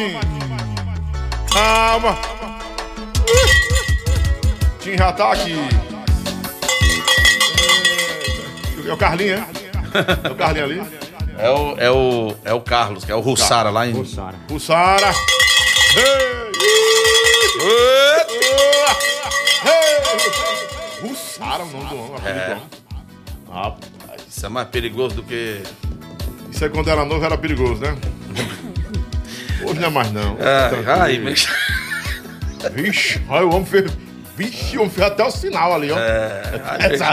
Tim. Calma. Tim já tá aqui. É o Carlinho, é? É o Carlinho ali? É o, é o, é o Carlos, que é o Russara lá em. Russara. Russara. Russara, o nome do homem. É. Rapaz. Isso é mais perigoso do que. Isso aí quando era novo era perigoso, né? Hoje não é mais não. Ah, ai, mas... Vixe, olha o homem fez. Vixe, o homem fez até o sinal ali, ó. É, Essa-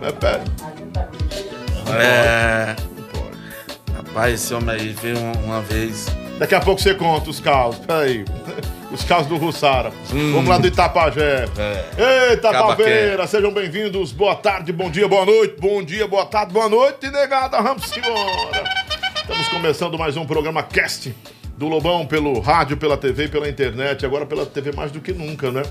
Mas pera. é, rapaz, esse homem aí veio uma, uma vez. Daqui a pouco você conta os casos. Peraí. Os casos do Russara. Vamos lá do Itapajé. É. Eita, Palmeira, sejam bem-vindos. Boa tarde, bom dia, boa noite. Bom dia, boa tarde, boa noite, negada. Vamos embora. Estamos começando mais um programa Cast do Lobão pelo rádio, pela TV e pela internet. Agora pela TV mais do que nunca, né?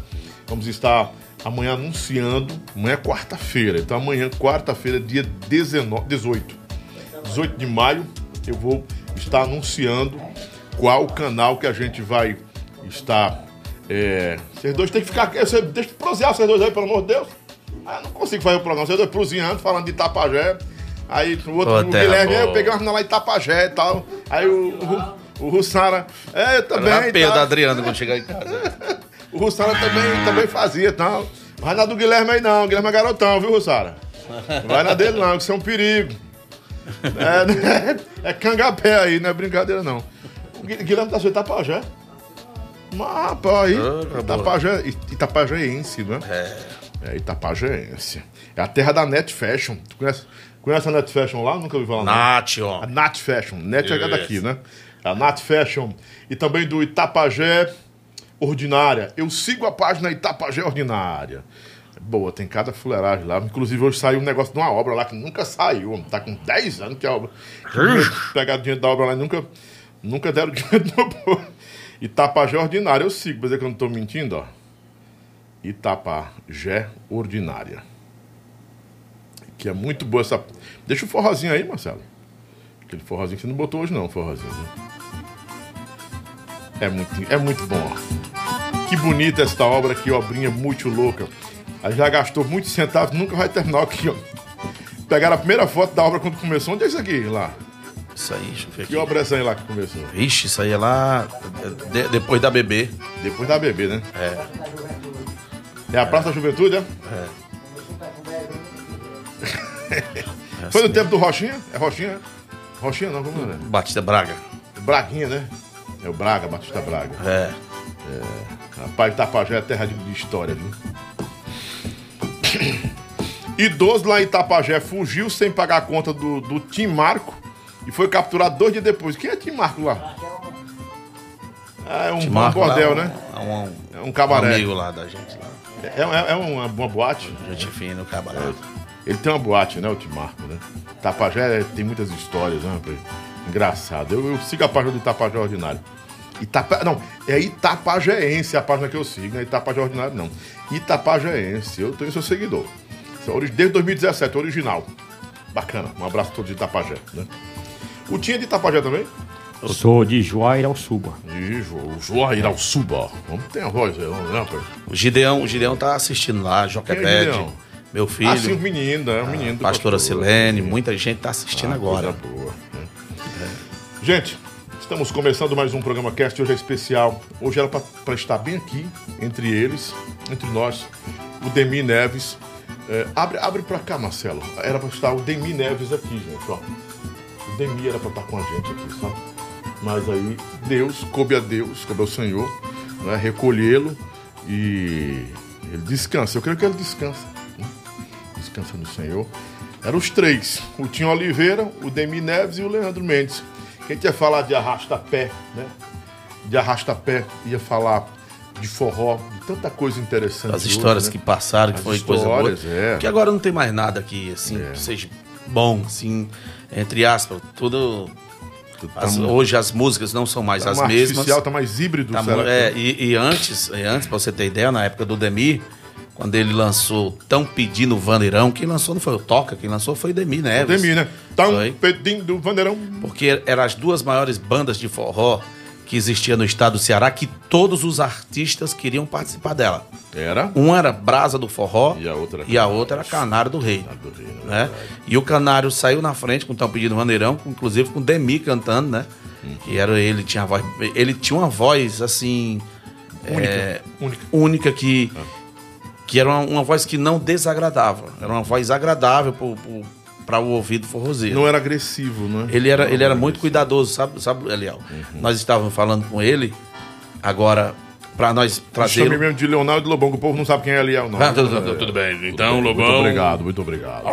Vamos estar amanhã anunciando. Amanhã é quarta-feira. Então amanhã, quarta-feira, dia 19, 18. 18 de maio, eu vou estar anunciando qual canal que a gente vai estar. É... Vocês dois têm que ficar. Você, deixa eu prosear vocês dois aí, pelo amor de Deus. Ah, não consigo fazer o programa. Vocês dois proseando, falando de Itapajé. Aí o outro, Ô, o Guilherme, boa. eu peguei uma lá em Itapajé e tal. Aí o, o, o Russara, é, eu também. Perda da. Adriana quando chegar em casa. O Russara também, também fazia e tal. Vai na do Guilherme aí não, o Guilherme é garotão, viu, Russara? Vai na dele não, que isso é um perigo. É, né? é cangapé aí, não é brincadeira não. O Gui- Guilherme tá sendo Itapajé. Mas, rapaz, aí, Ah. Itapajé, Itapajéense, né? É. É, Itapajéense. É a terra da Net Fashion. Tu conhece, conhece a Net Fashion lá? Nunca ouvi falar. Nath, ó. A Nat Fashion. Net é daqui, né? A Nat Fashion. E também do Itapajé Ordinária. Eu sigo a página Itapajé Ordinária. Boa, tem cada fuleiragem lá. Inclusive, hoje saiu um negócio de uma obra lá que nunca saiu. Tá com 10 anos que a obra. Pegar dinheiro da obra lá e nunca, nunca deram dinheiro no povo. Itapajé Ordinária. Eu sigo, pra dizer que eu não tô mentindo, ó. Itapajé Ordinária. Que é muito boa essa. Deixa o forrozinho aí, Marcelo. Aquele forrozinho que você não botou hoje, não, forrozinho. né? É muito, é muito bom. Que bonita esta obra aqui, obrinha muito louca. Aí já gastou muitos centavos, nunca vai terminar aqui, ó. Pegaram a primeira foto da obra quando começou. Onde é isso aqui? Lá. Isso aí, deixa eu ver aqui. Que obra é essa aí lá que começou? Vixe, isso aí é lá de- depois da bebê. Depois da bebê, né? É. É a Praça da Juventude, é? Foi no tempo do Rochinha? É Rochinha? é? Rochinha não, como é? Batista Braga. Braguinha, né? É o Braga, Batista Braga. É. Rapaz, Itapajé é terra de, história, viu? Idoso lá em Itapajé fugiu sem pagar a conta do, do Tim Marco e foi capturado dois dias depois. Quem é Tim Marco lá? Ah, é um, um Marco lá, bordel, um- né? É um, É um um cabaré. amigo lá da gente lá. É, é- é uma, uma boate. Gente fina, o cabaré. Ele tem uma boate, né, o Tim Marco, né? Itapajé tem muitas histórias, né, rapaz? Engraçado. Eu, eu sigo a página do Itapajé Ordinário. Itapa... Não, é Itapajéense a página que eu sigo, não é Itapajé Ordinário, não. Itapajéense, eu tenho seu seguidor. É Desde 2017, original. Bacana. Um abraço a todos de Itapajé, né? O Tinha de Itapajé também? Eu sou de Juaira ao Suba. Ih, Jo- o Joair Suba. Vamos ter a voz aí, vamos, né, rapaz? O Gideão, o Gideão tá assistindo lá, Quem é? Meu filho, Ah, sim, o menino, né? O menino do pastora pastor. Silene, muita gente tá assistindo Ah, agora. coisa boa, né? Gente, estamos começando mais um programa Cast. Hoje é especial. Hoje era para estar bem aqui, entre eles, entre nós, o Demi Neves. É, abre abre para cá, Marcelo. Era para estar o Demi Neves aqui, gente. Ó. O Demi era para estar com a gente aqui, sabe? Mas aí Deus, coube a Deus, coube ao Senhor, né? recolhê-lo e ele descansa. Eu creio que ele descansa. Descansa no Senhor. Eram os três: o Tinho Oliveira, o Demi Neves e o Leandro Mendes. Quem ia falar de arrasta-pé, né? De arrasta-pé, ia falar de forró, de tanta coisa interessante. As hoje, histórias né? que passaram, que As foi coisa boa. é. Que agora não tem mais nada aqui, assim, que seja bom, assim, entre aspas. Tudo. as- mu- hoje as músicas não são mais Tá as mais mesmas. artificial, tá mais híbrido. Tá será que- é, e, e antes, e antes, pra você ter ideia, na época do Demi, quando ele lançou Tão Pedindo Vandeirão, quem lançou não foi o Toca, quem lançou foi o Demi Neves. Demi, né? Tão Foi. pedindo Vandeirão. Porque eram as duas maiores bandas de forró que existia no estado do Ceará, que todos os artistas queriam participar dela. Era. Uma era Brasa do Forró E a outra era e a outra era Canário do Rei. do Rei, né? né? E o Canário saiu na frente com o Tão Pedindo Vandeirão, com- inclusive com o Demi cantando, né? Uhum. Que era ele, tinha voz. Ele tinha uma voz assim. Única. é, Única. única que. Que era uma, uma voz que não desagradava. Era uma voz agradável para o ouvido forrozeiro. Não era agressivo, né? Ele era, ele era muito cuidadoso, sabe, sabe Eliel? Uhum. Nós estávamos falando com ele, agora, para nós Chame trazer. mesmo de Leonardo Lobão, que o povo não sabe quem é Eliel, não. Ah, tudo, tudo- tudo bem, então, Muito Lobão. obrigado, muito obrigado.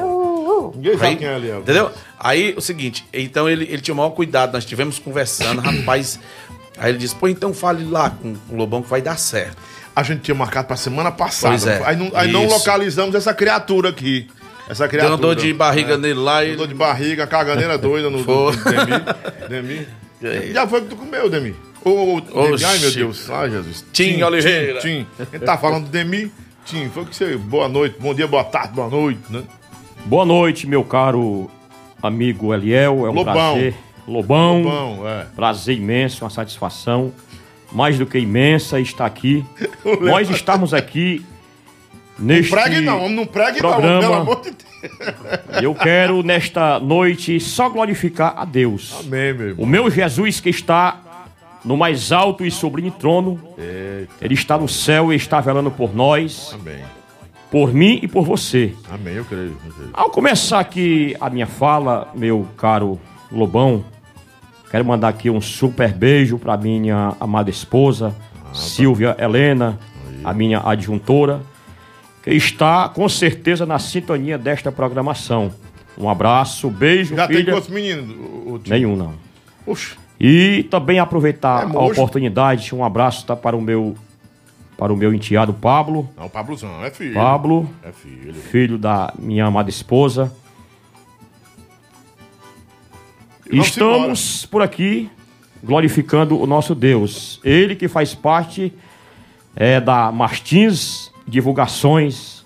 Ninguém sabe Aí, quem é Eliel. entendeu? Aí, o seguinte, então ele, ele tinha o maior cuidado, nós estivemos conversando, rapaz. Aí ele disse, pô, então fale lá com o Lobão que vai dar certo. A gente tinha marcado pra semana passada. Pois é. Aí, não, aí não localizamos essa criatura aqui. Essa Deu criatura. uma dor de barriga nele lá e. Deu dor de barriga, caganeira doida no, Foi. no Demi. Demi. Já foi que tu comeu, Demi? Ô, Demi, ai meu Deus. Ai, Jesus. Tim Oliveira. Tim, Tim. Ele tá falando do Demi. Tim, foi que você. Boa noite, bom dia, boa tarde, boa noite, né? Boa noite, meu caro amigo Eliel. É um Lobão. prazer. Lobão. Bom, é. Prazer imenso, uma satisfação mais do que imensa estar aqui. Nós estamos aqui neste Pregue não, não pregue programa. não, pelo amor de Deus. Eu quero nesta noite só glorificar a Deus. Amém, meu O irmão. meu Jesus que está no mais alto e sublime trono, Eita, ele está no céu e está velando por nós, amém. por mim e por você. Amém, eu creio. eu creio. Ao começar aqui a minha fala, meu caro Lobão, quero mandar aqui um super beijo para minha amada esposa, Silvia Helena, a minha adjuntora, que está com certeza na sintonia desta programação. Um abraço, beijo, Já tem filha. quantos meninos? O, o Tim? Nenhum não. Oxe, E também aproveitar É a oportunidade, um abraço tá, para o meu para o meu enteado Pablo, não, Pablozão, é filho. Pablo, É filho. filho da minha amada esposa. Vamos Estamos por aqui glorificando o nosso Deus. Ele que faz parte é, da Martins Divulgações,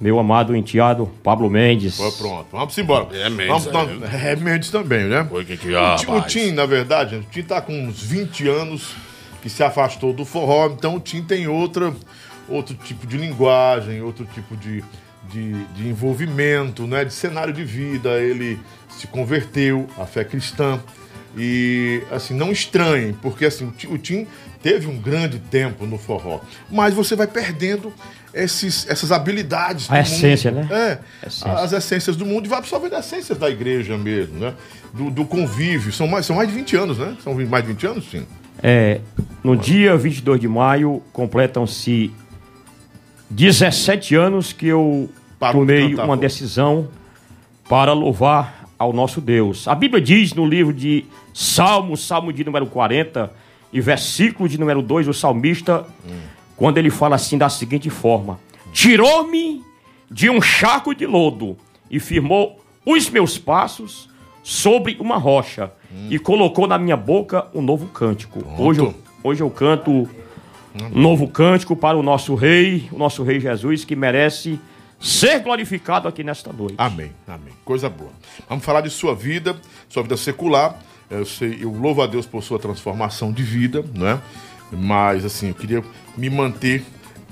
meu amado enteado Pablo Mendes. Pô, pronto, vamos embora. É Mendes, Vamos, não, é Mendes também, né? Foi que que o, Tim, o Tim, na verdade, o Tim tá com uns 20 anos que se afastou do forró, então o Tim tem outra, outro tipo de linguagem, outro tipo de, de, de envolvimento, né? de cenário de vida. Ele se converteu à fé cristã. E, assim, não estranhem, porque assim, o Tim, teve um grande tempo no forró, mas você vai perdendo esses, essas habilidades. A essência, mundo. né? É, Essência. as essências do mundo e vai absorvendo as essências da igreja mesmo, né? Do, do convívio. São mais, são mais de 20 anos, né? São mais de 20 anos, sim. É, no dia 22 de maio, completam-se 17 anos que eu Parou de tomei cantar, uma decisão para louvar ao nosso Deus. A Bíblia diz no livro de Salmos, Salmo de número 40, e versículo de número 2, o salmista, quando ele fala assim da seguinte forma: Tirou-me de um charco de lodo e firmou os meus passos sobre uma rocha e colocou na minha boca um novo cântico. Hoje eu, hoje eu canto um novo cântico para o nosso rei, o nosso rei Jesus, que merece ser glorificado aqui nesta noite. Amém, amém. Coisa boa. Vamos falar de sua vida, sua vida secular. Eu sei, eu louvo a Deus por sua transformação de vida, né? Mas assim, eu queria me manter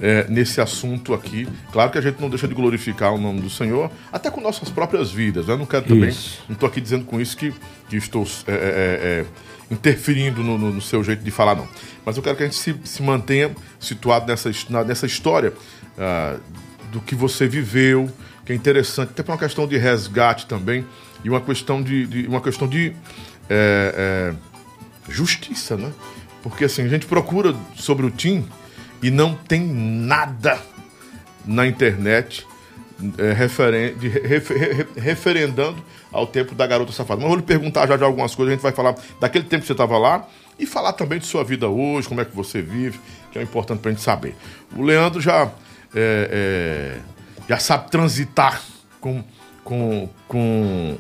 é, nesse assunto aqui. Claro que a gente não deixa de glorificar o nome do Senhor, até com nossas próprias vidas. né? Eu não quero também, Isso. não estou aqui dizendo com isso que, que estou é, é, é, interferindo no, no- no seu jeito de falar, não. Mas eu quero que a gente se, se mantenha situado nessa, na- nessa história ah, do que você viveu, que é interessante, até por uma questão de resgate também, e uma questão de, de- uma questão de é, é, justiça, né? Porque assim, a gente procura sobre o Tim e não tem nada na internet é, referen- de refer- re- referendando ao tempo da garota safada. Mas eu vou lhe perguntar já de algumas coisas, a gente vai falar daquele tempo que você estava lá e falar também de sua vida hoje, como é que você vive, que é importante para a gente saber. O Leandro já, é, é, já sabe transitar com, com, com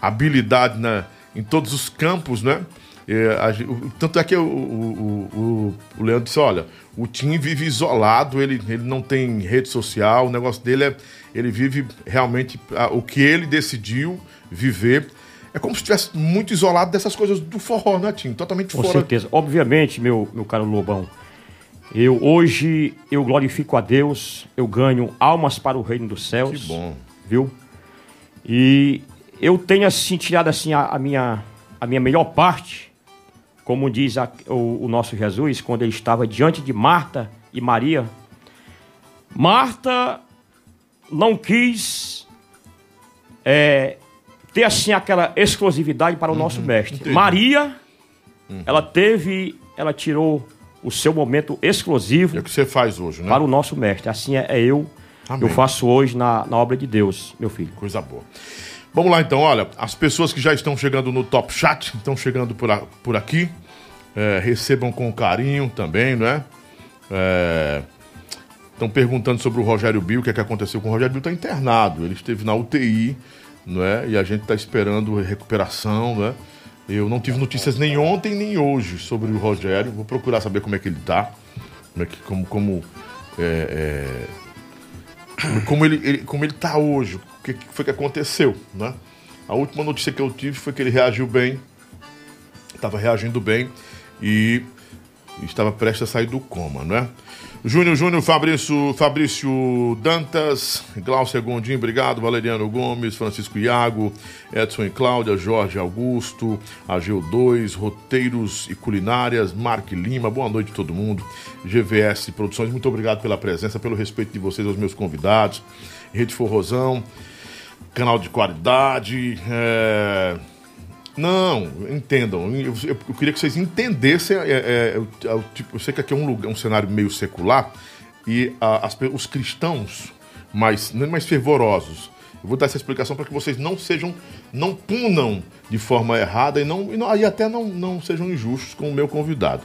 habilidade na, em todos os campos, né? É, a o- tanto é que o, o, o Leandro disse: olha, o Tim vive isolado, ele, ele não tem rede social, o negócio dele é. Ele vive realmente ah, o que ele decidiu viver. É como se estivesse muito isolado dessas coisas do forró, né, Tim? Totalmente Com fora. certeza. Obviamente, meu, meu caro Lobão, eu hoje eu glorifico a Deus, eu ganho almas para o reino dos céus. Que bom. Viu? E eu tenho assim tirado assim a, a minha a minha melhor parte, como diz a- o, o nosso Jesus quando ele estava diante de Marta e Maria. Marta não quis é, ter assim aquela exclusividade para o nosso mestre. entendi. Maria, ela teve, ela tirou o seu momento exclusivo É o que você faz hoje, né? para o nosso mestre. Assim é, é eu, Amém. eu faço hoje na, na obra de Deus, meu filho. Coisa boa. Vamos lá então, olha, as pessoas que já estão chegando no Top Chat, estão chegando por, a- por aqui, é, recebam com carinho também, não é? É, Estão perguntando sobre o Rogério Bill, o que, é que aconteceu com o Rogério Bill, está internado, ele esteve na UTI, não é? E a gente está esperando recuperação, não é? Eu não tive notícias nem ontem nem hoje sobre o Rogério, vou procurar saber como é que ele está, como é que, como, como é, é, como ele, ele- como ele tá hoje, o que, foi que aconteceu, né? A última notícia que eu tive foi que ele reagiu bem, estava reagindo bem e estava prestes a sair do coma, né? Júnior, Júnior, Fabrício, Fabrício Dantas, Glaucia Gondim, obrigado, Valeriano Gomes, Francisco Iago, Edson e Cláudia, Jorge Augusto, Ageu 2, Roteiros e Culinárias, Mark Lima, boa noite a todo mundo, GVS Produções, muito obrigado pela presença, pelo respeito de vocês aos meus convidados, Rede Forrozão, canal de qualidade, é, não, entendam. Eu, eu- queria que vocês entendessem. é, é, é, o tipo, eu sei que aqui é um, lugar, um cenário meio secular e a- as os cristãos mais, mais fervorosos. Eu vou dar essa explicação para que vocês não sejam, não punam de forma errada e, não, e, não- e até não, não sejam injustos com o meu convidado.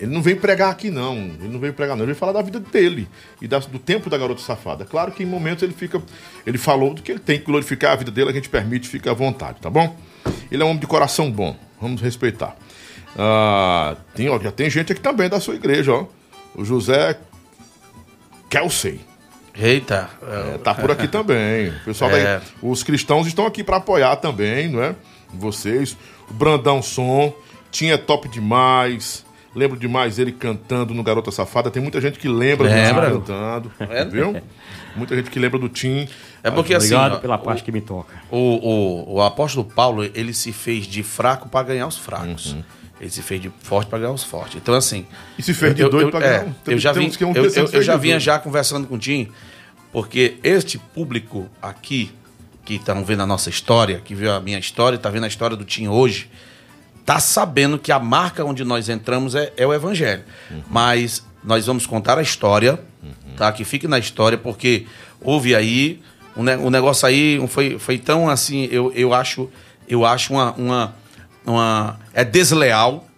Ele não veio pregar aqui, não. Ele não veio pregar, não. Ele veio falar da vida dele e da- do tempo da garota safada. Claro que em momentos ele fica. Ele falou do que ele tem que glorificar a vida dele, a gente permite, fica à vontade, tá bom? Ele é um homem de coração bom. Vamos respeitar. Ah, tem, ó, já tem gente aqui também da sua igreja, ó. O José Kelsey. Eita. É, tá por aqui também. O pessoal daí, É. os cristãos estão aqui para apoiar também, não é? Vocês. O Brandão Som, tinha top demais. Lembro demais ele cantando no Garota Safada. Tem muita gente que lembra Lembra. do Tim cantando, É. viu? Muita gente que lembra do Tim. É porque assim, Obrigado pela parte que me toca. o, o, o apóstolo Paulo, ele se fez de fraco para ganhar os fracos. Ele se fez de forte para ganhar os fortes. Então, assim. E se fez de eu, doido eu, pra é, ganhar um. eu já, vim, um eu, eu- eu já vinha doido. já conversando com o Tim, porque este público aqui, que estão vendo a nossa história, que viu a minha história, está vendo a história do Tim hoje, tá sabendo que a marca onde nós entramos é, é o Evangelho. Mas nós vamos contar a história, tá? Que fique na história, porque houve aí um, ne- um negócio aí foi, foi tão assim, eu, eu acho, eu acho uma, uma, uma é desleal,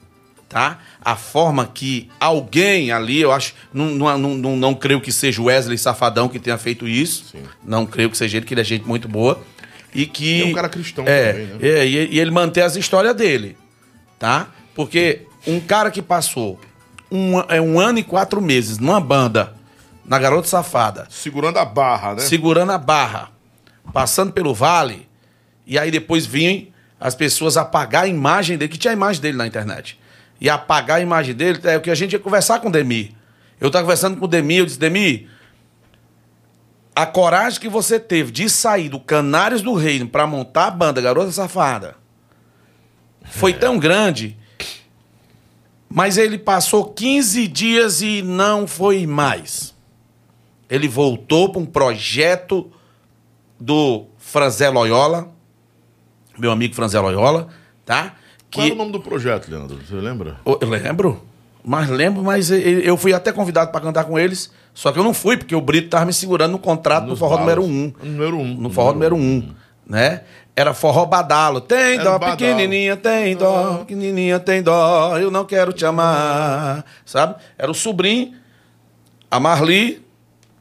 tá? A forma que alguém ali, eu acho, não, não, não, não, não creio que seja o Wesley Safadão que tenha feito isso, não creio que seja ele, que ele é gente muito boa e que É um cara cristão é, também, né? é, e, ele manter as histórias dele, tá? Porque um cara que passou um, é, um ano e quatro meses numa banda, na Garota Safada, Segurando a barra, né? segurando a barra, passando pelo vale, e aí depois vinham as pessoas apagar a imagem dele, que tinha a imagem dele na internet. E apagar a imagem dele é o que a gente ia conversar com o Demi. Eu estava conversando com o Demi, eu disse, Demi, a coragem que você teve de sair do Canários do Reino para montar a banda Garota Safada foi tão grande, mas ele passou 15 dias e não foi mais. Ele voltou para um projeto do Franzé Loyola, meu amigo Franzé Loyola, tá? Qual era o nome do projeto, Leandro? Você lembra? Eu lembro, mas lembro, mas eu fui até convidado para cantar com eles, só que eu não fui, porque o Brito tava me segurando no contrato Nos no forró balas. número 1. Um, Número um. No forró número 1, um, né? Era forró badalo. Tem Era dó, badalo. pequenininha, tem dó, pequenininha, tem dó, eu não quero te amar, sabe? Era o sobrinho, a Marli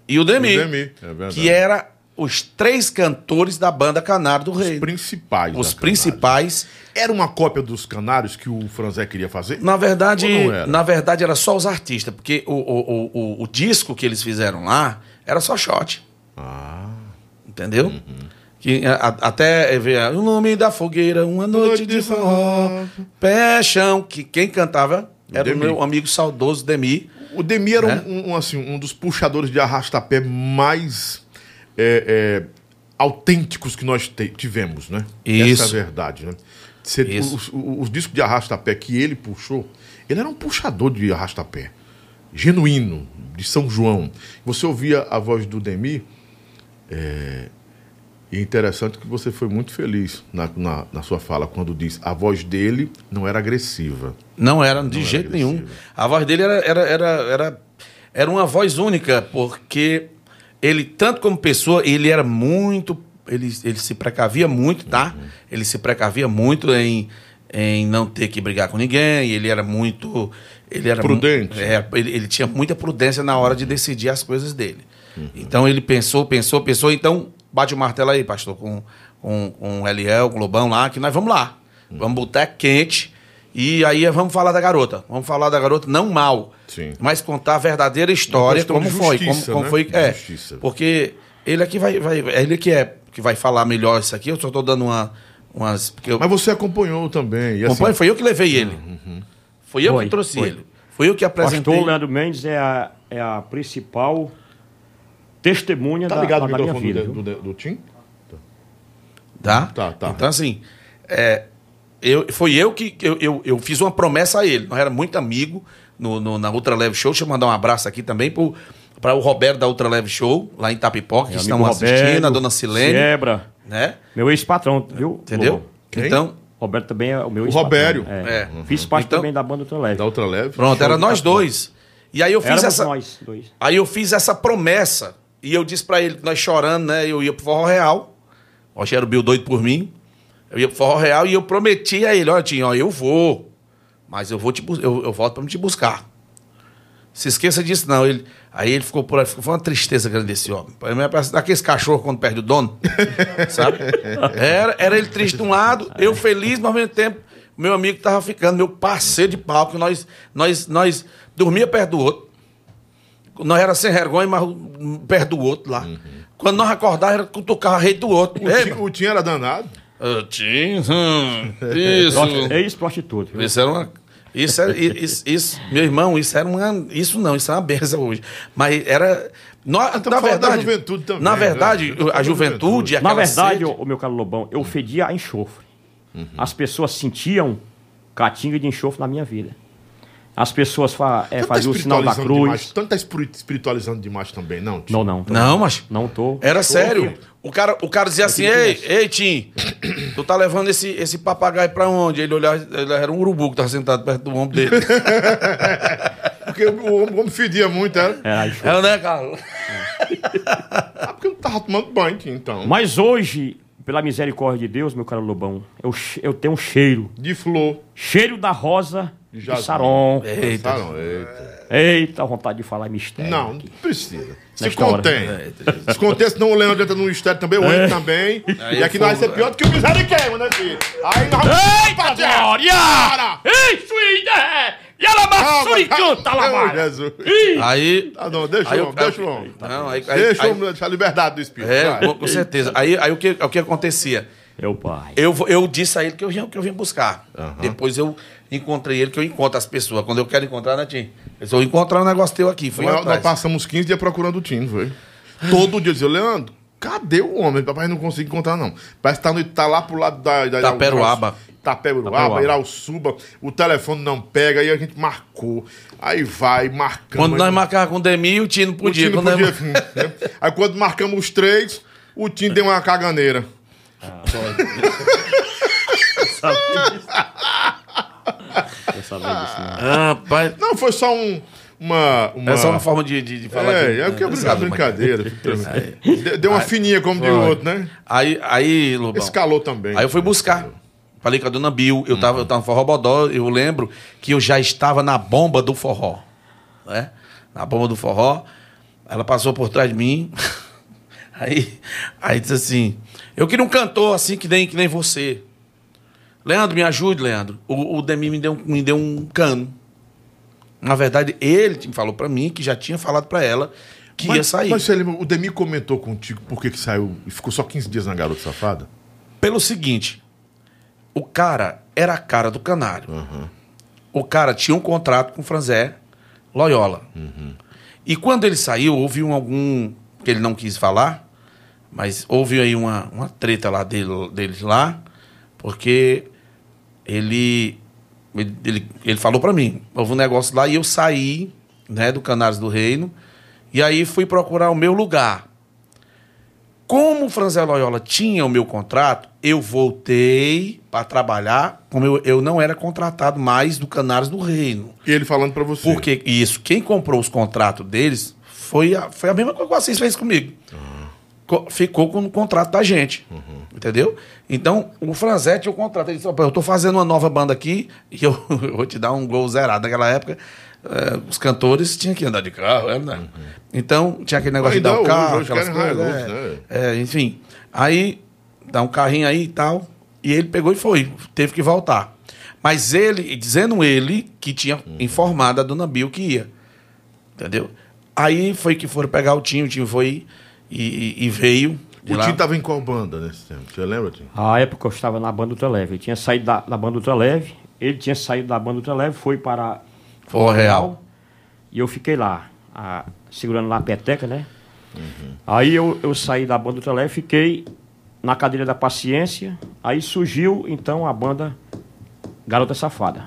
e o Demi. O Demi, é verdade. Que era os três cantores da banda Canário do Os Rei. principais. Os principais. Era uma cópia dos canários que o Franzé queria fazer? Na verdade, na verdade era só os artistas, porque o, o, o, o, o disco que eles fizeram lá era só shot. Ah. Entendeu? Uhum. Que, a- até é, ver o nome da fogueira, uma noite de forró, pé chão, que quem cantava era Demi. o meu amigo saudoso Demi. O Demi era Né? um, um, assim, um dos puxadores de arrastapé mais é, é, autênticos que nós te- tivemos, né? Isso. Essa é a verdade, né? Cê- os- os discos de arrastapé que ele puxou, ele era um puxador de arrastapé. Genuíno, de São João. Você ouvia a voz do Demi, é, e é interessante que você foi muito feliz na, na, na sua fala quando diz a voz dele não era agressiva. Não era de jeito nenhum. A voz dele era, era, era, era, era uma voz única, porque ele, tanto como pessoa, ele era muito. Ele, ele se precavia muito, tá? Uhum. Ele se precavia muito em, em não ter que brigar com ninguém. Ele era muito. Ele era Prudente. é, ele, ele tinha muita prudência na hora de decidir as coisas dele. Uhum. Então ele pensou, pensou, pensou. Então, bate o martelo aí, pastor, com, com, com o Eliel, com o Lobão lá, que nós vamos lá. Uhum. Vamos botar quente. E aí vamos falar da garota. Vamos falar da garota não mal, Sim. mas contar a verdadeira história, como foi. justiça, como, como né? foi é, justiça. Porque ele aqui vai, vai. Ele que é que vai falar melhor isso aqui. Eu só estou dando uma, umas. Porque eu, Mas você acompanhou também. E assim, foi eu que levei ele. Foi eu Foi, que trouxe foi. ele. Foi eu que apresentei. Pastor Leandro Mendes é a, é a principal testemunha tá da, ligado o da minha do, do, do Tim? Tá? Tá, tá. Então, assim, é, eu, foi eu que eu, eu, eu fiz uma promessa a ele. Nós era muito amigo no, no- na Ultra Leve Show. Deixa eu mandar um abraço aqui também para o Roberto da Ultra Leve Show, lá em Tapipoca, que Meu estão amigo assistindo, Roberto, a dona Silene. Siebra, Né? meu ex-patrão, viu? Entendeu? Quem? Então, Roberto também é o meu ex-patrão. Robério. É. É. Fiz parte Então- também da banda Ultra Leve. Da outra leve? pronto, Show era nós Tapipoca. dois. E aí eu fiz Éramos essa. nós dois. Aí eu fiz essa promessa. E eu disse pra ele nós chorando, né? Eu ia pro Forró Real. O Rogério Bill doido por mim. Eu ia pro Forró Real e eu prometi a ele: olha, Tinho, ó, eu vou. Mas eu vou te eu, eu volto me te buscar. Se esqueça disso, não. Ele, aí ele ficou por aí, ficou- foi uma tristeza grande desse homem. Parece daqueles cachorros quando perde o dono. sabe? Era, era ele triste de um lado, eu feliz, mas ao mesmo tempo, meu amigo tava ficando, meu parceiro de palco. Nós, nós, nós dormia perto do outro. Nós era sem vergonha, mas um perto do outro lá. Quando nós acordávamos, era cutucar a rede do outro. O Ei, Tim, o Tim era danado. eu tinha, hum, isso. Ex-prostituto. Isso era uma. Isso, era, isso, isso, meu irmão, isso era uma. Isso não, isso é uma benção hoje. Mas era. nó- Estamos na falando da verdade, juventude também, Na né? verdade, falando a juventude. Na verdade, sede- o, meu caro Lobão, eu fedia a enxofre. Uhum. As pessoas sentiam catinga de enxofre na minha vida. As pessoas fa é, Tanto faziam o sinal da espiritualizando Demais, cruz. tanto tá espiri- espiritualizando demais também, não? Tim? Não, não. tô- Não, mas. Não tô. Era sério. O cara, o cara dizia assim: Ei, ei, Tim, tu tá levando esse, esse papagaio pra onde? Ele olhava, ele era um urubu que tava sentado perto do ombro dele. Porque o homem, o homem fedia muito, era. Era a enxofre. é, né, Carlos? Ah, porque eu não tava tomando banho, Tim, então. Mas hoje, pela misericórdia de Deus, meu caro Lobão, eu, eu tenho um cheiro. De flor. Cheiro da rosa de Jasmim. Saron. Eita. Tá, não, eita. Eita, vontade de falar mistério. Não, não aqui. precisa. Se Nesta hora. contém. Se contém, senão o Leandro entra no mistério também, o É. Andy também. Aí e aqui nós vai ser pior do que o miséria queima, né, filho? Aí nós Eita, glória! Isso, é! E ela maçuri canta lá, vai! Jesus. Aí. Ah, não, deixa aí o eu- homem, deixa o homem. Não, aí, aí, Deixa o homem, deixa a liberdade do espírito. É, vai. com, certeza. Aí, aí o, que, o que acontecia? Meu pai. Eu, eu disse a ele que eu, que eu vim buscar. Depois eu encontrei ele, que eu encontro as pessoas. Quando eu quero encontrar, né, Tim? Eu vou encontrar um negócio teu aqui. Fui Nós, nós passamos 15 dias procurando o Tim, foi? Todo dia dizia, Leandro, cadê o homem? Papai não consegue encontrar, não. Parece que tá, no, tá lá pro lado da... da Taperuaba. Taperuaba, Taperuaba. Irauçuba. O telefone não pega, aí a gente marcou. Aí vai, marcamos. Quando aí- nós marcávamos com o Demi, o Tim não O podia. Tim não Quando nós- podia, né? Aí quando marcamos os três, o Tim deu uma caganeira. Eu sabia disso, não. Ah, Rapaz, Não, foi só um... Uma, uma... é só uma forma de, de, de falar É, que- é o que é né, sabe, mas- brincadeira. Deu- uma fininha como de outro, né? Aí, aí, Lobão. Escalou também. Aí eu fui buscar. Falei com a dona Bill, eu tava, eu tava no Forró Bodó, eu lembro que eu já estava na bomba do forró. Né? Na bomba do forró. Ela passou por trás de mim. Aí, aí diz assim: Eu queria um cantor assim que nem, que nem você. Leandro, me ajude, Leandro. O, o Demi me deu, um- me deu um cano. Na verdade, ele falou pra mim que já tinha falado pra ela que ia Mas, sair. mas você lembra, o Demi comentou contigo por que que saiu e ficou só 15 dias na Garota Safada? Pelo seguinte, o cara era a cara do canário. O cara tinha um contrato com o Franzé Loyola. E quando ele saiu, houve um, algum. que ele não quis falar, mas houve aí uma, uma treta lá dele, deles lá, porque ele. Ele, ele, ele falou pra mim, houve um negócio lá e eu saí né, do Canários do Reino, e aí fui procurar o meu lugar. Como o Franzé Loyola tinha o meu contrato, eu voltei para trabalhar, como eu, eu não era contratado mais do Canários do Reino. E ele falando pra você. Porque isso, quem comprou os contratos deles foi a, foi a mesma coisa que vocês fez comigo. Co- Ficou com o contrato da gente. Entendeu? Então, o Franzé tinha o contrato. Ele disse: "Opa, Eu tô fazendo uma nova banda aqui e eu, eu vou te dar um gol zerado. Naquela época, eh, os cantores tinham que andar de carro, é, né? Então, tinha aquele negócio Ainda de dar o carro, hoje aquelas coisas. Hilux, é. né? É, enfim. Aí, dá um carrinho aí e tal. E ele pegou e foi. Teve que voltar. Mas ele, dizendo ele, que tinha informado a dona Bill que ia. Entendeu? Aí foi que foram pegar o Tinho, o Tinho foi e, e- e veio. O lá. Tim tava em qual banda nesse tempo? Você lembra, Tim? A época eu estava na banda Ultraleve. Ele tinha saído da, da banda Ultraleve, ele tinha saído da banda Ultraleve, foi para Forró Real. E eu fiquei lá, a- segurando lá a peteca, né? Aí eu, eu saí da banda Ultraleve, fiquei na cadeira da paciência. Aí surgiu, então, a banda Garota Safada.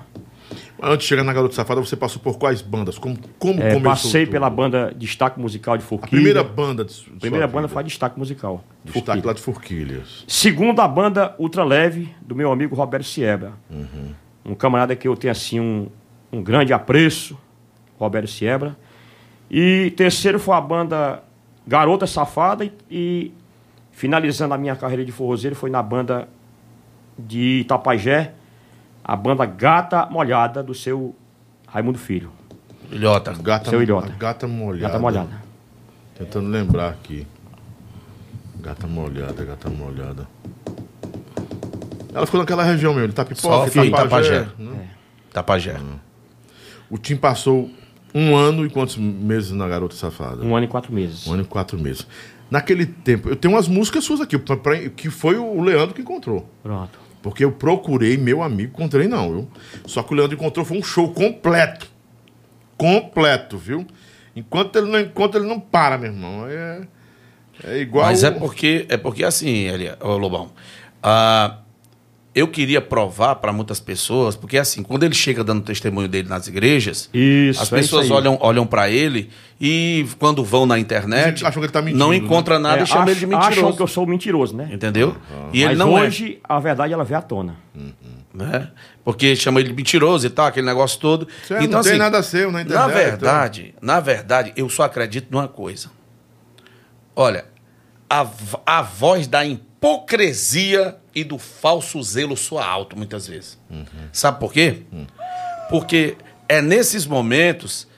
Antes de chegar na Garota Safada, você passou por quais bandas? Como, como É, começou? passei tudo? pela banda Destaque Musical de A Forquilha. primeira banda de A primeira banda foi a Destaque Musical. Destaque Forquilha. lá de Forquilhas. Segunda banda Ultraleve, do meu amigo Roberto Siebra. Uhum. Um camarada que eu tenho assim um, um grande apreço, Roberto Siebra. E terceiro foi a banda Garota Safada e, e finalizando a minha carreira de forrozeiro foi na banda de Itapajé, a banda Gata Molhada do seu Raimundo Filho. Ilhota. Gata, Seu Ilhota. Gata molhada. Gata Molhada. Tentando lembrar aqui. Gata molhada, gata molhada. Ela ficou naquela região mesmo, Itapipoca, Só Itapajé. Itapajé. né? Tapajé. O Tim passou um ano e quantos meses na Garota Safada? Um ano e quatro meses. Um ano e quatro meses. Naquele tempo, eu tenho umas músicas suas aqui, pra- pra- que foi o Leandro que encontrou. Pronto. Porque eu procurei, meu amigo, encontrei não, viu? Só que o Leandro encontrou foi um show completo. Completo, viu? Enquanto ele não, enquanto ele não para, meu irmão. É, é igual. Mas é porque, é porque assim, Lobão, ah, eu queria provar para muitas pessoas, porque assim, quando ele chega dando testemunho dele nas igrejas, Isso, as é pessoas isso aí. olham, olham para ele e quando vão na internet, Acham que ele tá mentindo, não né? encontra nada É, e chama ach- ele de Acham mentiroso. que eu sou mentiroso, né? Entendeu? E ele Mas não hoje, a verdade, ela vem à tona. é. Né? Porque chama ele de mentiroso e tal, aquele negócio todo. Você não tem nada seu na internet, Na verdade, na verdade, eu só acredito numa coisa. Olha, a, a voz da hipocrisia e do falso zelo soa alto muitas vezes. Sabe por quê? Porque é nesses momentos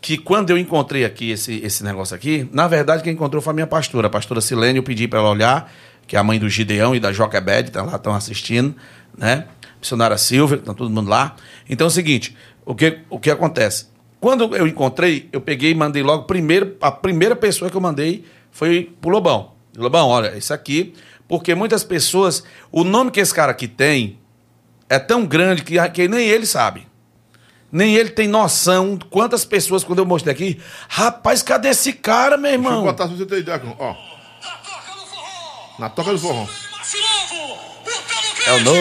que quando eu encontrei aqui esse, esse negócio aqui, na verdade quem encontrou foi a minha pastora, a pastora Silene, eu pedi para ela olhar, que é a mãe do Gideão e da Joquebed, tá lá, estão assistindo, né? Missionária Silva, tá todo mundo lá. Então é o seguinte, o que, o que acontece? Quando eu encontrei, eu peguei e mandei logo, primeiro, a primeira pessoa que eu mandei foi pro Lobão. Lobão, olha, isso aqui, porque muitas pessoas, o nome que esse cara aqui tem é tão grande que, que nem ele sabe. Nem ele tem noção de quantas pessoas, quando eu mostrei aqui, rapaz, cadê esse cara, meu Deixa eu irmão? botar se você ter ideia. Ó, na toca do forró. É o novo.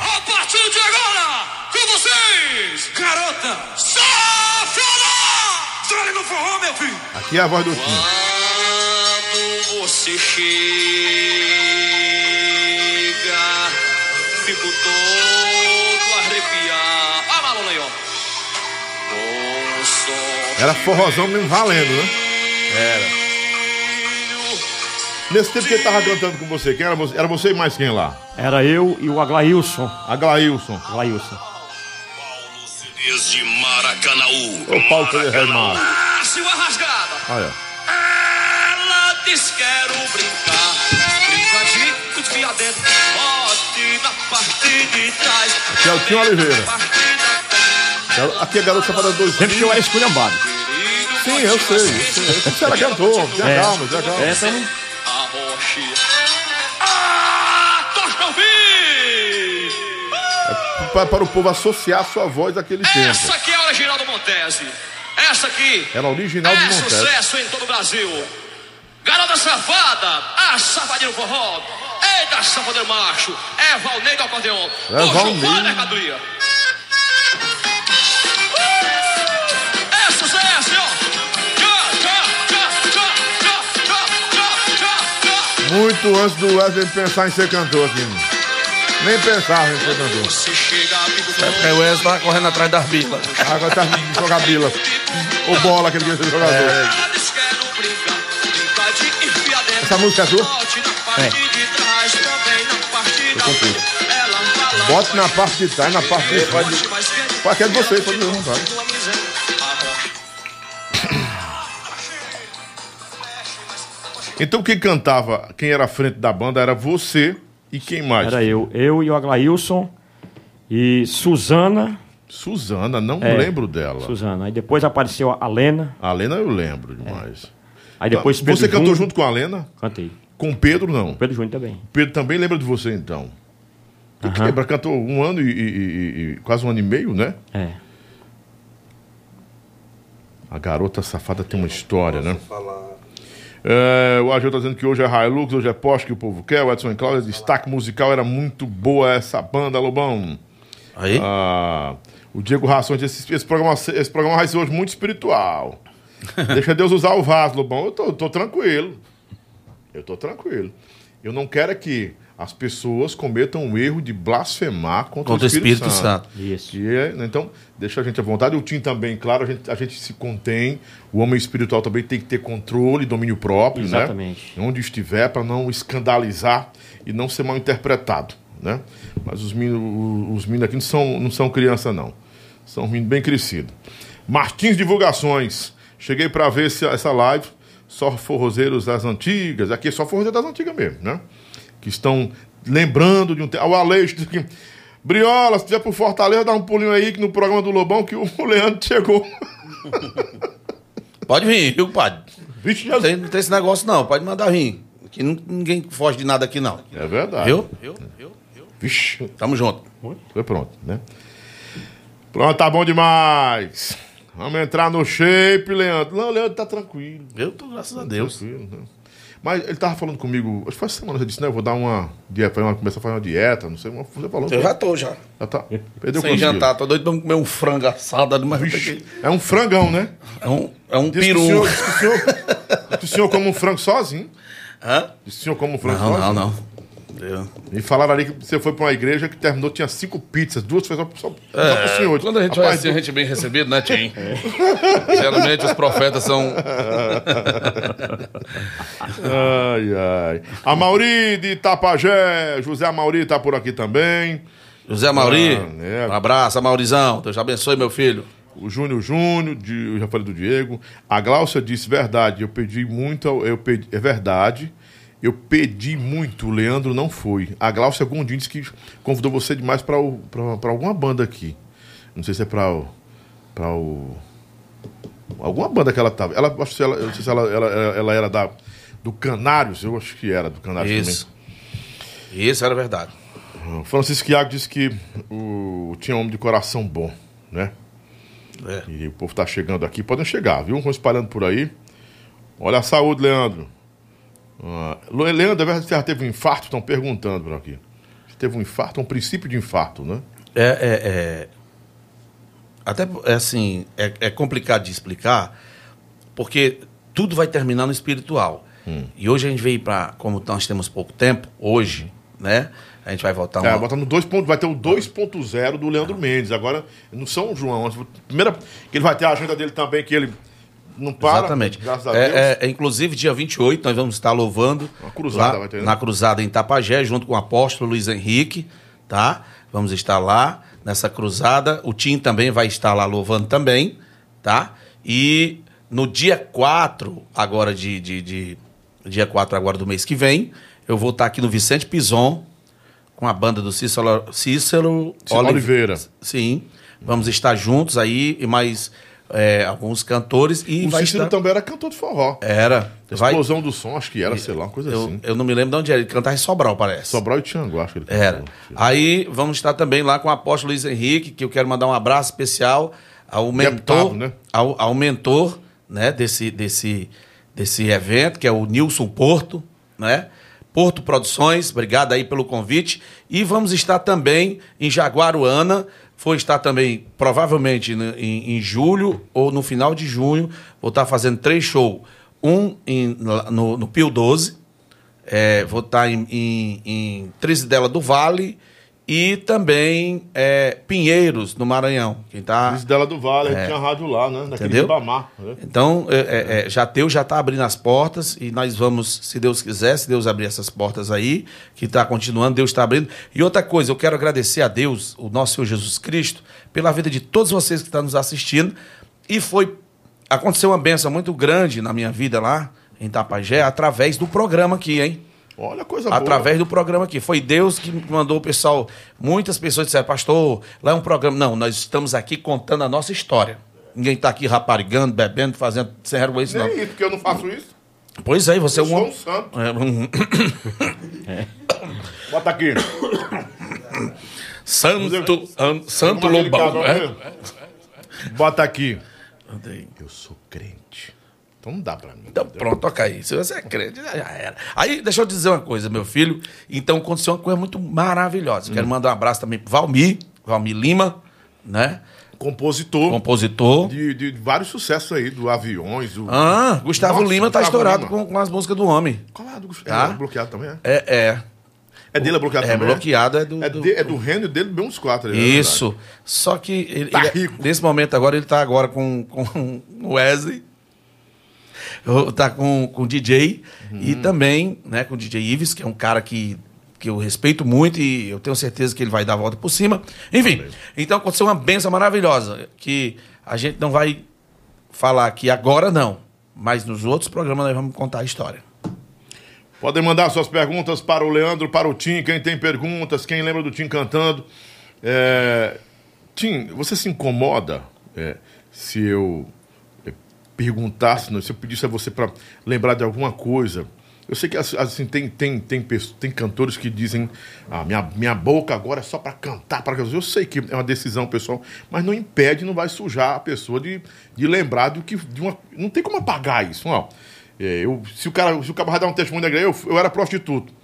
A partir de agora, com vocês, garota safada! Estrale no forró, meu filho! Aqui é a voz do Tim. Você chega, fico todo arrepiado. Ah, Malona aí, ó. Era forrozão mesmo valendo, né? Era. Nesse tempo que ele tava cantando com você, quem era você? Era você e mais quem lá? Era eu e o Aglailson. Aglailson. Aglailson. Desde Maracanaú. Ô, Paulo Ferreira Mar. Márcio a rasgada. Olha. Ela diz quero brincar. Brinca de confia dentro, bote na parte de trás. Aqui é o Tim Oliveira. Aqui é garoto safada Sempre que 2000. eu era esculhambado. Sim, eu sei. Eu sei. Você era cantor. Tenha É. calma, tenha calma. Essa não... Arroxe. Ah, toca ouvir! Pa- Para o povo associar a sua voz daquele tempo. Essa aqui é a original do Montese. Essa aqui Era original do é Montes. sucesso em todo o Brasil. Garota safada, a safadinha no forró. Eita, safadeiro macho. É Valnei do acordeon. É o Giovanni Mercadoria. Uh! É sucesso, ó. Muito antes do Wesley pensar em ser cantor aqui. Nem pensava em ser cantor. É porque o Wesley tava correndo atrás das bilas. Agora tá jogando bilas. Ou bola que ele queria ser jogador. É. Essa música é sua? Bote na parte de trás, também na parte da compus. frente. Ela fala, Bote na parte de trás, na parte de trás. Pode é de vocês, pode ver. Tua miséria, arrocha. Então quem cantava, quem era à frente da banda era você e quem mais? Era eu. Eu e o Aglailson e Suzana. Suzana, não É. lembro dela. Suzana. Aí depois apareceu a Lena. A Lena eu lembro demais. Aí depois Pedro você cantou Júnior. junto com a Lena? Cantei. Com o Pedro, não. Pedro Júnior também. Pedro também lembra de você, então. Aham. lembra? Cantou um ano e, e- e- e- quase um ano e meio, né? É. A garota safada tem uma história, né? É, o AG tá dizendo que hoje é Hilux, hoje é Porsche que o povo quer. O Edson Cláudio, destaque musical, era muito boa essa banda, Lobão. Aí, Ah, o Diego Rações esse, esse, programa, esse programa vai ser hoje muito espiritual. Deixa Deus usar o vaso, Lobão. Eu tô, tô tranquilo. Eu tô tranquilo. Eu não quero é que as pessoas cometam o erro de blasfemar contra, contra o Espírito Santo. Isso. Que é, né, então, deixa a gente à vontade. O Tim também, claro, a gente, a gente se contém. O homem espiritual também tem que ter controle, domínio próprio, Exatamente. né? Onde estiver, para não escandalizar e não ser mal interpretado, né? Mas os meninos, os meninos aqui não são, não são criança, não. São meninos bem crescidos. Martins Divulgações. Cheguei para ver esse- essa live. Só forrozeiros das antigas. Aqui é só forrozeiro das antigas mesmo, né? Que estão lembrando de um tempo. O Aleixo diz que. Briola, se tiver por Fortaleza, dá um pulinho aí que no programa do Lobão que o Leandro chegou. Pode vir, viu, padre? Vixe, Não Jesus. tem, não tem esse negócio, não. Pode mandar vir. Que ninguém foge de nada aqui, não. É verdade. Viu? Viu? Viu? Viu? Vixe, Tamo junto. foi pronto, né? Pronto, tá bom demais. Vamos entrar no shape, Leandro. Não, Leandro tá tranquilo. Eu tô, graças a Deus. Tranquilo, né? Mas ele tava falando comigo, acho que foi essa semana, você disse, né? Eu vou dar uma dieta, uma, começar a fazer uma dieta, não sei, mas você falou. Eu já tô, já. Já tá. Perdeu Sem jantar. Tô doido pra comer um frango assado. Mas? Vixe, é um frangão, né? é um, é um Diz que peru. o senhor, diz que o senhor, que o senhor come um frango sozinho. Hã? Diz que o senhor come um frango Não, sozinho. não, não. E falaram ali que você foi pra uma igreja que terminou, tinha cinco pizzas, duas foi só, só, só pro É, senhor. quando a gente vai Rapaz, assim, a gente é bem recebido, né, Tim? Geralmente os profetas são. Ai, ai. A Mauri de Itapajé, José Amauri tá por aqui também. José Mauri, Ah, é. um abraço, Maurizão. Deus abençoe, meu filho. O Júnior Júnior, de, eu já falei do Diego. A Gláucia disse, verdade, eu pedi muito, eu pedi, é verdade, eu pedi muito, o Leandro não foi. A Gláucia Gondim disse que convidou você demais para alguma banda aqui. Não sei se é para o... Pra o alguma banda que ela tava. Ela, acho que ela, eu não sei se ela, ela, ela era da, do Canários, eu acho que era do Canários Isso. Isso era verdade. também. O Francisco Iago disse que o, tinha um homem de coração bom, né? É. E o povo tá chegando aqui. Podem chegar, viu? Vão espalhando por aí. Olha a saúde, Leandro. Ah, Le- Leandro, é verdade que você já teve um infarto? Estão perguntando por aqui. Você teve um infarto, um princípio de infarto, né? É, é, é- até é assim, é, é complicado de explicar, porque tudo vai terminar no espiritual. E hoje a gente veio para, como nós temos pouco tempo, hoje, né? A gente vai voltar É, uma, bota no 2 ponto, vai ter o 2.0 do Leandro Mendes. Agora, no São João. Primeira, que ele vai ter a agenda dele também, que ele não para. Exatamente. Graças a Deus. É, é, é, inclusive, dia 28, nós vamos estar louvando. Uma cruzada lá, vai ter, né? Na cruzada em Tapajé, junto com o apóstolo Luiz Henrique, tá? Vamos estar lá nessa cruzada. O Tim também vai estar lá louvando também, tá? E no dia 4, agora de, de, de, dia 4 agora do mês que vem, eu vou estar aqui no Vicente Pison, com a banda do Cícero, Cícero Cícero Oliveira. Sim, vamos estar juntos aí, e mais é, alguns cantores. E O vai Cícero estar... também era cantor de forró. Era. Vai... Explosão do som, acho que era, sei lá, uma coisa Eu, assim. eu não me lembro de onde era, ele cantava em Sobral, parece. Sobral e Tiango, acho que ele Era. cantou. Aí vamos estar também lá com o apóstolo Luiz Henrique, que eu quero mandar um abraço especial ao mentor, Deputado, né? ao, ao mentor, né, desse, desse, desse evento, que é o Nilson Porto, né? Porto Produções, obrigado aí pelo convite. E vamos estar também em Jaguaruana, vou estar também, provavelmente, em, em julho ou no final de junho, vou estar fazendo três shows. Um em- no, no Pio 12, é, vou estar em, em, em Trizidela do Vale e também é, Pinheiros, no Maranhão. Quem tá, dela do Vale, a gente tinha rádio lá, né? Naquele Entendeu? Ribamar. Né? então, é, é, é, Jateu já está abrindo as portas e nós vamos, se Deus quiser, se Deus abrir essas portas aí, que está continuando, Deus está abrindo. E outra coisa, eu quero agradecer a Deus, o nosso Senhor Jesus Cristo, pela vida de todos vocês que estão nos assistindo. E foi. Aconteceu uma benção muito grande na minha vida lá, em Tapajé, através do programa aqui, hein? Olha a coisa boa. através do programa aqui. Foi Deus que mandou o pessoal. Muitas pessoas disseram, pastor, lá é um programa. Não, nós estamos aqui contando a nossa história. Ninguém está aqui raparigando, bebendo, fazendo sem isso, não. Nem isso, porque eu não faço isso. Pois é, você é Eu um sou um santo. É, um Bota aqui. santo, an- santo é lobão. É? Bota aqui. Andei. Eu sou crente. Então não dá pra mim. Então, pronto, toca aí. Se você é crente, já era. Aí, deixa eu dizer uma coisa, meu filho. Então, aconteceu uma coisa muito maravilhosa. Hum. Quero mandar um abraço também pro Valmir, Valmir Lima, né? Compositor Compositor. de, de vários sucessos aí, do Aviões, do... Ah, Gustavo Nossa, Lima tá Gustavo estourado Lima. com, com as músicas do homem. Qual é do Gustavo? Tá. É bloqueado também, é? É, é. É dele, é bloqueado É também? bloqueado, é do. É, do- de- é do e dele, bem uns quatro. na Isso. Só que ele, Tá ele- rico. nesse momento agora, ele tá agora com, com o Wesley. Tá com, com o DJ Uhum. e também né, com o DJ Ives, que é um cara que, que eu respeito muito e eu tenho certeza que ele vai dar a volta por cima. Enfim, então aconteceu uma benção maravilhosa que a gente não vai falar aqui agora, não. Mas nos outros programas nós vamos contar a história. Podem mandar suas perguntas para o Leandro, para o Tim. Quem tem perguntas, quem lembra do Tim cantando. É... Tim, você se incomoda é, se eu perguntasse, se eu pedisse a você para lembrar de alguma coisa? Eu sei que assim, tem, tem, tem, tem cantores que dizem ah, minha, minha boca agora é só para cantar. Pra... Eu sei que é uma decisão pessoal, mas não impede, não vai sujar a pessoa de, de lembrar do que. De uma... Não tem como apagar isso. Não. É, eu, se o cara, se o cara vai dar um testemunho da igreja, eu, eu era prostituto.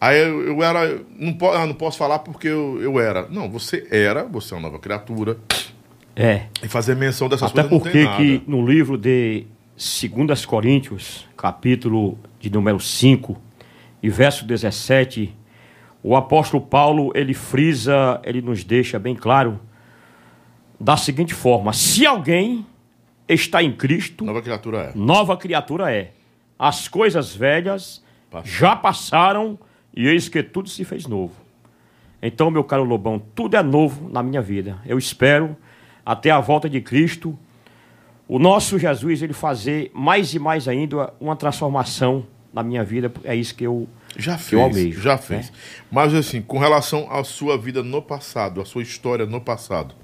Aí eu, eu era. Não, po, ah, não posso falar porque eu, eu era. Não, você era, você é uma nova criatura. É. E fazer menção dessas Até coisas não porque que no livro de 2 Coríntios, capítulo de número 5 e verso 17, o apóstolo Paulo, ele frisa, ele nos deixa bem claro da seguinte forma: se alguém está em Cristo, Nova criatura é. nova criatura é. As coisas velhas já passaram e eis que tudo se fez novo. Então, meu caro Lobão, tudo é novo na minha vida. Eu espero, até a volta de Cristo, o nosso Jesus ele fazer mais e mais ainda uma transformação na minha vida. É isso que eu, Já que eu fez, almejo. já né? fez. Mas assim, com relação à sua vida no passado, à sua história no passado,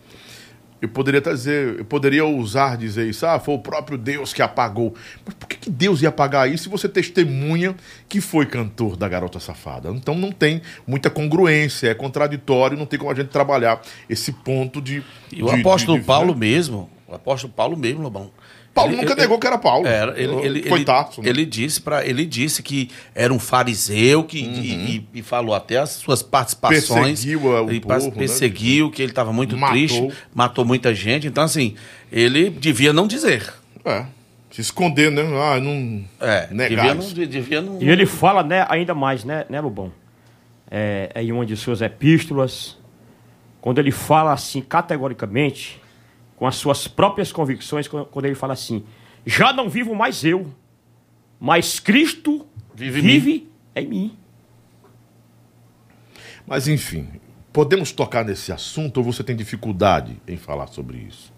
eu poderia dizer, eu poderia ousar dizer isso, ah, foi o próprio Deus que apagou. Mas por que, que Deus ia apagar isso se você testemunha que foi cantor da Garota Safada? Então não tem muita congruência, é contraditório, não tem como a gente trabalhar esse ponto de. E o de- apóstolo de- de- Paulo né? mesmo, o apóstolo Paulo mesmo, Lobão. Paulo Ele- nunca ele- negou que era Paulo. Era, ele, ele, foi ele, Tarso, né? ele disse para ele disse que era um fariseu que e, e- e falou até as suas participações Uhum. Perseguiu, o e povo, né? perseguiu que ele estava muito Matou. triste matou muita gente então assim ele devia não dizer É. Se esconder, né? Ah, não. é Negar devia não, devia não E ele fala né, ainda mais, né, né Lobão? É, é em uma de suas epístolas, quando ele fala assim categoricamente, com as suas próprias convicções, quando ele fala assim: já não vivo mais eu, mas Cristo Vive vive, em em mim. Mas enfim, podemos tocar nesse assunto ou você tem dificuldade em falar sobre isso?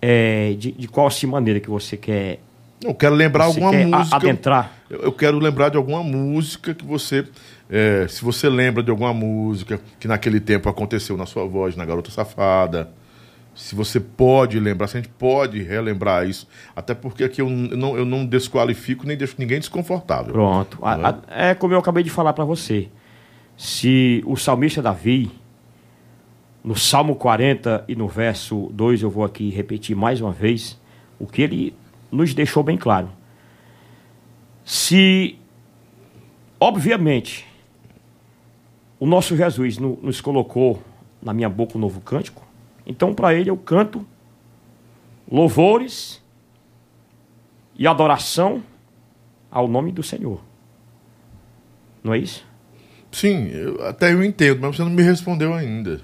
É, de, de qual assim maneira que você quer Eu quero lembrar alguma música. adentrar? Eu eu quero lembrar de alguma música que você. é, se você lembra de alguma música que naquele tempo aconteceu na sua voz, na Garota Safada. Se você pode lembrar, se a gente pode relembrar isso. Até porque aqui eu não, eu não desqualifico nem deixo ninguém desconfortável. Pronto. A- Né? a- é como eu acabei de falar para você. Se o salmista Davi, no Salmo 40 e no verso 2, eu vou aqui repetir mais uma vez, o que ele nos deixou bem claro. Se, obviamente, o nosso Jesus no- nos colocou na minha boca um novo cântico, então para ele eu canto louvores e adoração ao nome do Senhor. Não é isso? Sim, eu- até eu entendo, mas você não me respondeu ainda.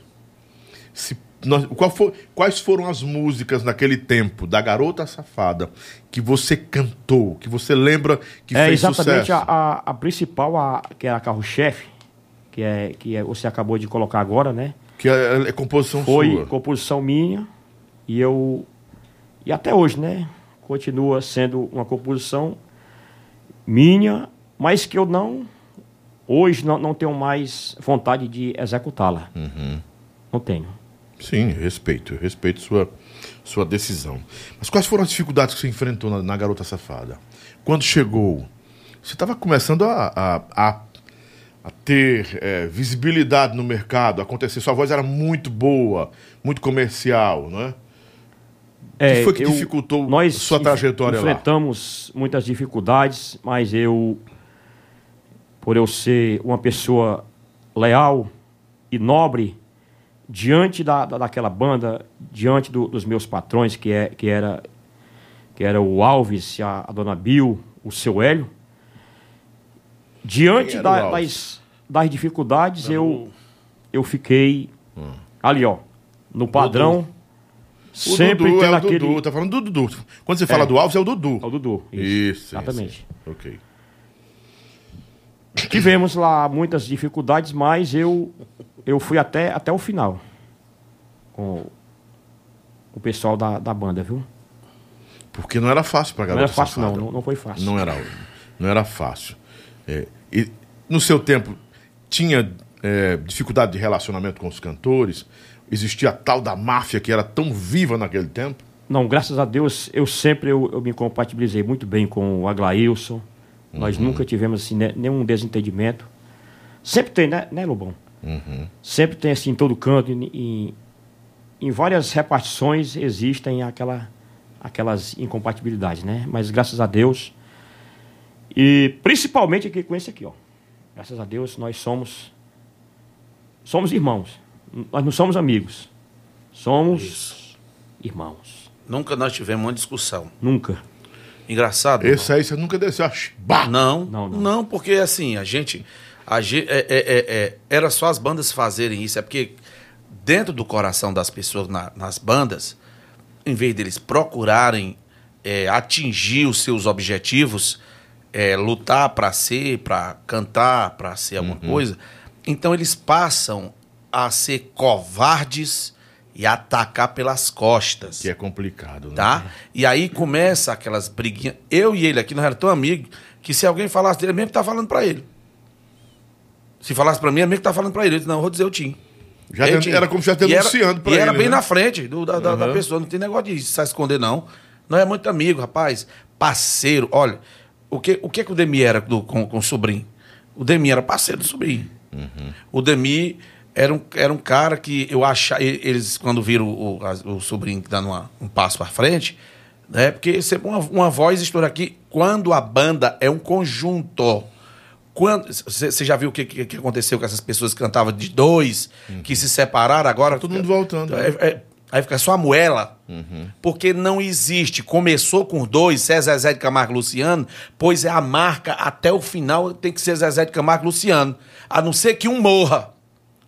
Se nós- for- quais foram as músicas naquele tempo da Garota Safada que você cantou, que você lembra que é fez exatamente sucesso? a, a, a principal, a, que é a carro-chefe, que é que é, você acabou de colocar agora, né? Que é, é composição Foi sua. composição minha e eu e até hoje, né? Continua sendo uma composição minha, mas que eu não hoje não, não tenho mais vontade de executá-la. Uhum. Não tenho. Sim, respeito, respeito sua, sua decisão. Mas quais foram as dificuldades que você enfrentou na, na Garota Safada? Quando chegou, você estava começando a, a, a, a ter é, visibilidade no mercado, acontecer, sua voz era muito boa, muito comercial, não é? Que foi que eu- dificultou nós sua trajetória lá? enfrentamos muitas dificuldades, mas eu, por eu ser uma pessoa leal e nobre, diante da, da- daquela banda, diante do- dos meus patrões, que, é, que, era, que era o Alves, a, a dona Bill, o seu Hélio, diante da- das, das dificuldades, eu, eu fiquei ali, ó, no padrão, O sempre Dudu é tendo o aquele... Dudu, tá falando do Dudu. Quando você fala do Alves, é o Dudu. É o Dudu. Isso, Exatamente. isso. Ok. Tivemos lá muitas dificuldades, mas eu, eu fui até, até o final com o pessoal da, da banda, viu? Porque não era fácil pra Não garota era fácil, não, safada. não, não foi fácil. Não era, não era fácil. É, e no seu tempo, tinha é, dificuldade de relacionamento com os cantores? Existia a tal da máfia que era tão viva naquele tempo? Não, graças a Deus, eu sempre eu, eu me compatibilizei muito bem com o Aglailson. Nós Uhum. nunca tivemos assim, né, nenhum desentendimento. Sempre tem, né, né Lobão? Uhum. Sempre tem assim em todo canto. Em, em várias repartições existem aquela, aquelas incompatibilidades, né? Mas graças a Deus. E principalmente aqui com esse aqui, ó. Graças a Deus nós somos somos irmãos. Nós não somos amigos. Somos irmãos. Nunca nós tivemos uma discussão. Nunca. Engraçado. Esse aí você nunca desceu. a! Não, Não, não, não. porque assim, a gente. A gente é, é, é, é, era só as bandas fazerem isso, é porque dentro do coração das pessoas na- nas bandas, em vez deles procurarem é, atingir os seus objetivos, é, lutar para ser, para cantar, para ser alguma coisa, então eles passam a ser covardes e atacar pelas costas Que é complicado, né? tá? E aí começa aquelas briguinhas. Eu e ele aqui nós éramos tão amigos que se alguém falasse dele, é mesmo que tá falando pra ele. Se falasse pra mim, é mesmo que tá falando pra ele. Eu disse, não, eu vou dizer o Tim. Já Ei, den- Tim. era como se estivesse E era- denunciando pra E ele, era bem né? na frente do- da, da- da Aham. pessoa. Não tem negócio de se esconder, não. Não é muito amigo, rapaz. Parceiro. Olha, o que o, que, que o Demi era do- com, com o sobrinho? O Demi era parceiro do sobrinho. Uhum. O Demi era um, era um cara que eu achava. Eles, quando viram o, as- o sobrinho dando uma- um passo para frente, né? Porque sempre uma, uma voz estoura aqui. Quando a banda é um conjunto. Quando Você já viu o que, que, que aconteceu com essas pessoas que cantavam de dois, que se separaram agora? Todo mundo voltando, É, é, aí fica só a moela. Uhum. Porque não existe. Começou com dois, se é Zezé de Camargo Luciano, pois é a marca até o final tem que ser Zezé de Camargo Luciano. A não ser que um morra.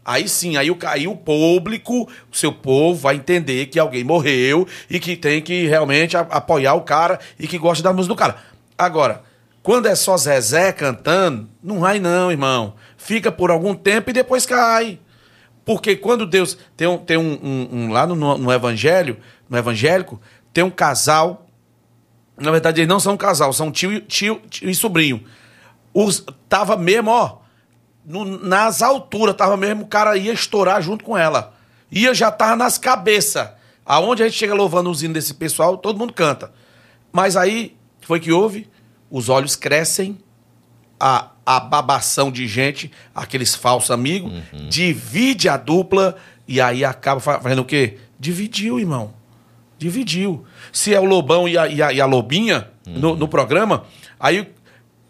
Aí sim, aí o, aí o público, o seu povo vai entender que alguém morreu e que tem que realmente apoiar o cara e que gosta da música do cara. Agora, quando é só Zezé cantando, não vai não, irmão. Fica por algum tempo e depois cai. Porque quando Deus. Tem um, tem um, um- um- lá no, no evangelho, no evangélico, tem um casal Na verdade, eles não são um casal, são tio, tio, tio e sobrinho. Os, tava mesmo, ó, no- nas alturas, tava mesmo, o cara ia estourar junto com ela. Ia já tava nas cabeças. Aonde a gente chega louvando os hinos desse pessoal, todo mundo canta. Mas aí, foi que houve? Os olhos crescem, a, a babação de gente, aqueles falsos amigos, divide a dupla e aí acaba fa- fazendo o quê? Dividiu, irmão. Dividiu. Se é o Lobão e a, e a, e a Lobinha no, no programa, aí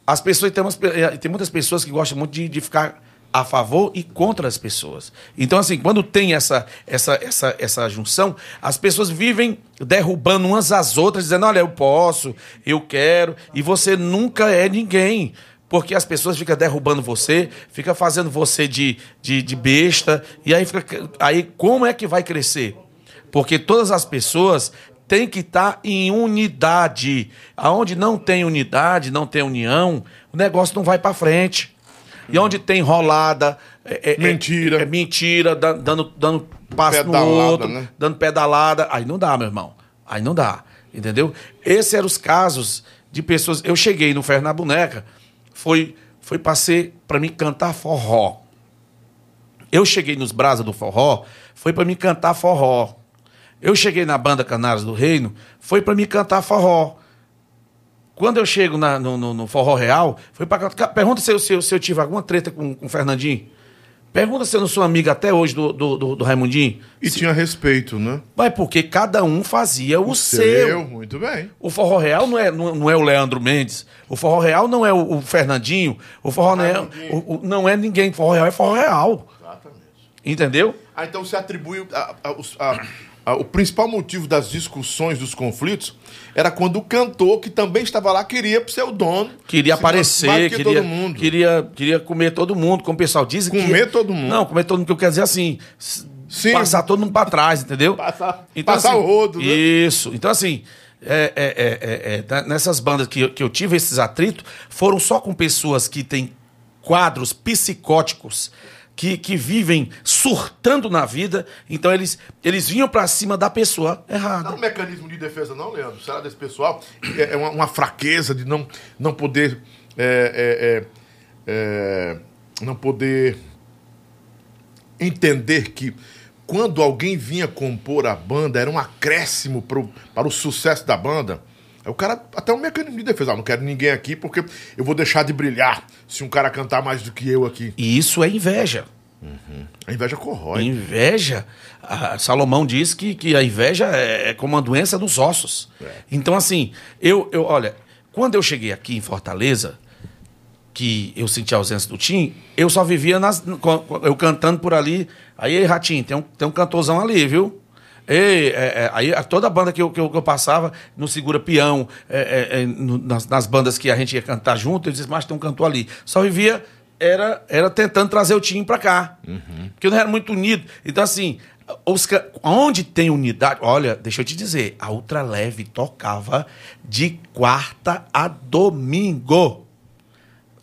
as pessoas. Tem, umas eh, tem muitas pessoas que gostam muito de, de ficar a favor e contra as pessoas. Então, assim, quando tem essa, essa, essa, essa junção, as pessoas vivem derrubando umas às outras, dizendo: olha, eu posso, eu quero, e você nunca é ninguém. Porque as pessoas ficam derrubando você, fica fazendo você de, de, de besta, e aí, fica, aí como é que vai crescer? Porque todas as pessoas têm que estar em unidade. Aonde não tem unidade, não tem união, o negócio não vai para frente. E onde tem rolada, é- é- Mentira. é, mentira, da- dando, dando passo Pedalada, no outro, né? dando pedalada, aí não dá, meu irmão. Aí não dá, entendeu? Esses eram os casos de pessoas. Eu cheguei no Ferro na Boneca, foi, foi para ser para mim cantar forró. Eu cheguei nos Brasa do Forró, foi para me cantar forró. Eu cheguei na banda Canários do Reino, foi para me cantar forró. Quando eu chego na- no, no- no Forró Real, foi para. Pergunta se eu, se, eu, se eu tive alguma treta com, com o Fernandinho. Pergunta se eu não sou amiga até hoje do, do, do, do Raimundinho. E tinha respeito, né? Mas porque cada um fazia o, seu. Muito bem. O Forró Real não é, não, não é o Leandro Mendes. O Forró Real não é o, o Fernandinho. O Forró não é, o- o- não é ninguém. O Forró Real é Forró Real. Exatamente. Entendeu? Ah, então você atribui a- a- a- o principal motivo das discussões, dos conflitos, era quando o cantor, que também estava lá, queria ser o dono. Queria aparecer, que queria, todo mundo. queria, queria comer todo mundo, como o pessoal diz. que- Comer todo mundo? Não, comer todo mundo, que eu quero dizer assim, Sim. passar todo mundo para trás, entendeu? Passar- passar o rodo, né? Isso. Então, assim, é, é, é, é, é, tá- nessas bandas que, que eu tive esses atritos, foram só com pessoas que têm quadros psicóticos, que, que vivem surtando na vida, então eles, eles vinham para cima da pessoa Não é errada. um mecanismo de defesa, não, Leandro? Será desse pessoal? É é uma, uma fraqueza de não, não poder. é, é, é, é, não poder entender que quando alguém vinha compor a banda, era um acréscimo pro, para o sucesso da banda. Aí O cara, até um mecanismo de defesa. Ah, não quero ninguém aqui porque eu vou deixar de brilhar se um cara cantar mais do que eu aqui. E isso é inveja. A inveja corrói. Inveja, a Salomão diz que, que a inveja é, é como uma doença dos ossos. Então, assim, eu, eu, olha, quando eu cheguei aqui em Fortaleza, que eu senti a ausência do Tim, eu só vivia nas, eu cantando por ali. Aí, Ratinho, tem um, tem um cantorzão ali, viu? Ei, é, é, aí a- toda banda que eu, que eu, que eu passava no Segura Peão, é, é, é, no- nas, nas bandas que a gente ia cantar junto, eu disse, mas tem um cantor ali. Só vivia, era, era tentando trazer o time pra cá. Porque eu não era muito unido. Então, assim, os, onde tem unidade. Olha, deixa eu te dizer, a Ultraleve tocava de quarta a domingo.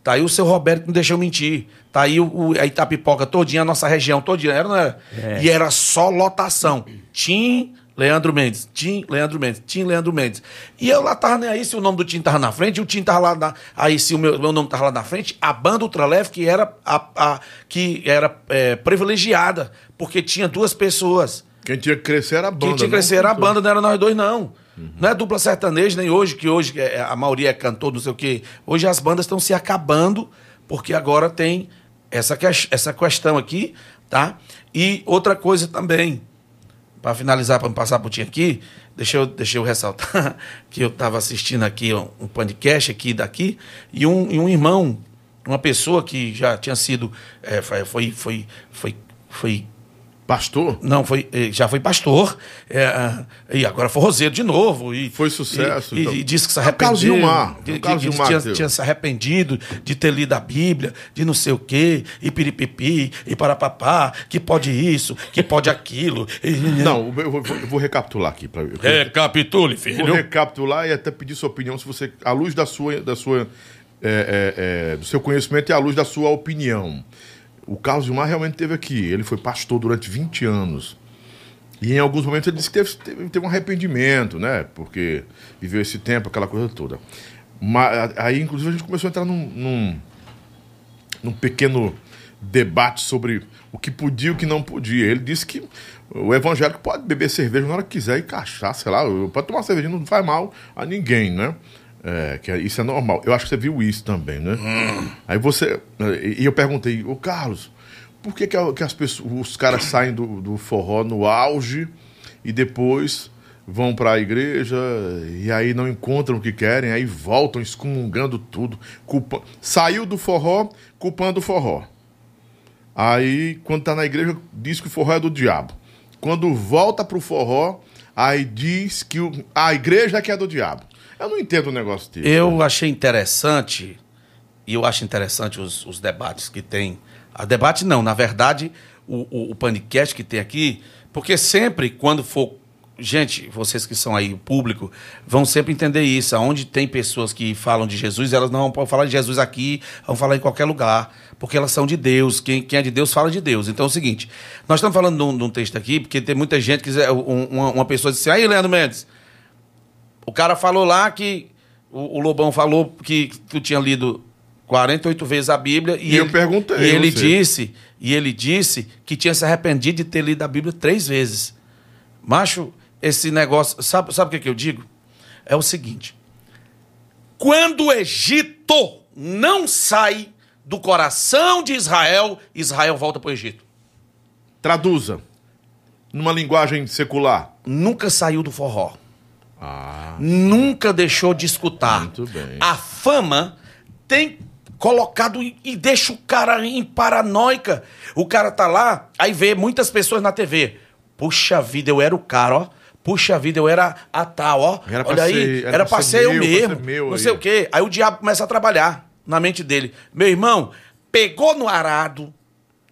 Tá aí o seu Roberto não deixou mentir. Tá aí o, o, a Itapipoca todinha, a nossa região todinha. Era, não era? E era só lotação. Tim, Leandro Mendes. Tim, Leandro Mendes. Tim, Leandro Mendes. E eu lá tava nem aí se o nome do Tim tava na frente, o Tim tava lá na, Aí se o meu, meu nome tava lá na frente, a banda Ultraleve que era, a, a- que era é, privilegiada, porque tinha duas pessoas. Quem tinha que crescer era a banda. Quem tinha que não crescer era a banda, não era nós dois, não. Não é dupla sertaneja, nem hoje, que hoje é, a maioria é cantor, não sei o quê. Hoje as bandas estão se acabando, porque agora tem essa, ques- essa questão aqui, tá? E outra coisa também, para finalizar, para passar por ti aqui, deixa eu, deixa eu ressaltar que eu estava assistindo aqui um, um podcast aqui daqui, e um, e um irmão, uma pessoa que já tinha sido, é, foi, foi, foi, foi Pastor? não, foi, eh, já foi pastor, é, e agora forrozeiro de novo. E, Foi sucesso, E, então. e disse que se É o Carlos arrependeu. Gilmar, é que- Carlos Gilmar tinha, teu. tinha se arrependido de ter lido a Bíblia, de não sei o quê, e piripipi, e parapapá, que pode isso, que pode aquilo. E... Não, eu vou, eu vou recapitular aqui. Pra, Recapitule, vou filho. recapitular e até pedir sua opinião, se você, à luz da sua, da sua, é, é, é, do seu conhecimento e à luz da sua opinião. O Carlos Gilmar realmente esteve aqui. Ele foi pastor durante 20 anos. E em alguns momentos ele disse que teve, teve, teve um arrependimento, né? Porque viveu esse tempo, aquela coisa toda. Mas, aí, inclusive, a gente começou a entrar num, num, num pequeno debate sobre o que podia e o que não podia. Ele disse que o evangélico pode beber cerveja na hora que quiser e cachaça, sei lá, pode tomar cerveja, não faz mal a ninguém, né? É, que é- isso é normal. Eu acho que você viu isso também, né? Aí você. E eu perguntei, ô Carlos, por que, que as pessoas, os caras saem do, do forró no auge e depois vão para a igreja e aí não encontram o que querem, aí voltam excomungando tudo, culpa... saiu do forró culpando o forró. Aí, quando tá na igreja, diz que o forró é do diabo. Quando volta pro forró, aí diz que o- a igreja é que é do diabo. Eu não entendo o negócio desse. Eu achei interessante, e eu acho interessante os, os debates que tem. A debate não, na verdade, o, o, o panicast que tem aqui, porque sempre, quando for. Gente, vocês que são aí, o público, vão sempre entender isso. Onde tem pessoas que falam de Jesus, elas não vão falar de Jesus aqui, vão falar em qualquer lugar, porque elas são de Deus. Quem, quem é de Deus fala de Deus. Então é o seguinte: nós estamos falando de um, de um texto aqui, porque tem muita gente que. um- Uma, uma pessoa disse assim, aí, Leandro Mendes, o cara falou lá que. O, o Lobão falou que tu tinha lido 48 vezes a Bíblia. E, E eu ele, perguntei, E ele disse. E ele disse que tinha se arrependido de ter lido a Bíblia três vezes. Macho, esse negócio. Sabe, sabe o que, que eu digo? É o seguinte. Quando o Egito não sai do coração de Israel, Israel volta para o Egito. Traduza. Numa linguagem secular. Nunca saiu do forró. Ah. nunca deixou de escutar. Muito bem. A fama tem colocado e, deixa o cara em paranoica. O cara tá lá, aí vê muitas pessoas na TV. Puxa vida, eu era o cara, ó. Puxa vida, eu era a tal, ó. Era Olha aí, ser- era era pra ser eu meu, mesmo. ser meu não aí. sei o quê. Aí o diabo começa a trabalhar na mente dele. Meu irmão, pegou no arado,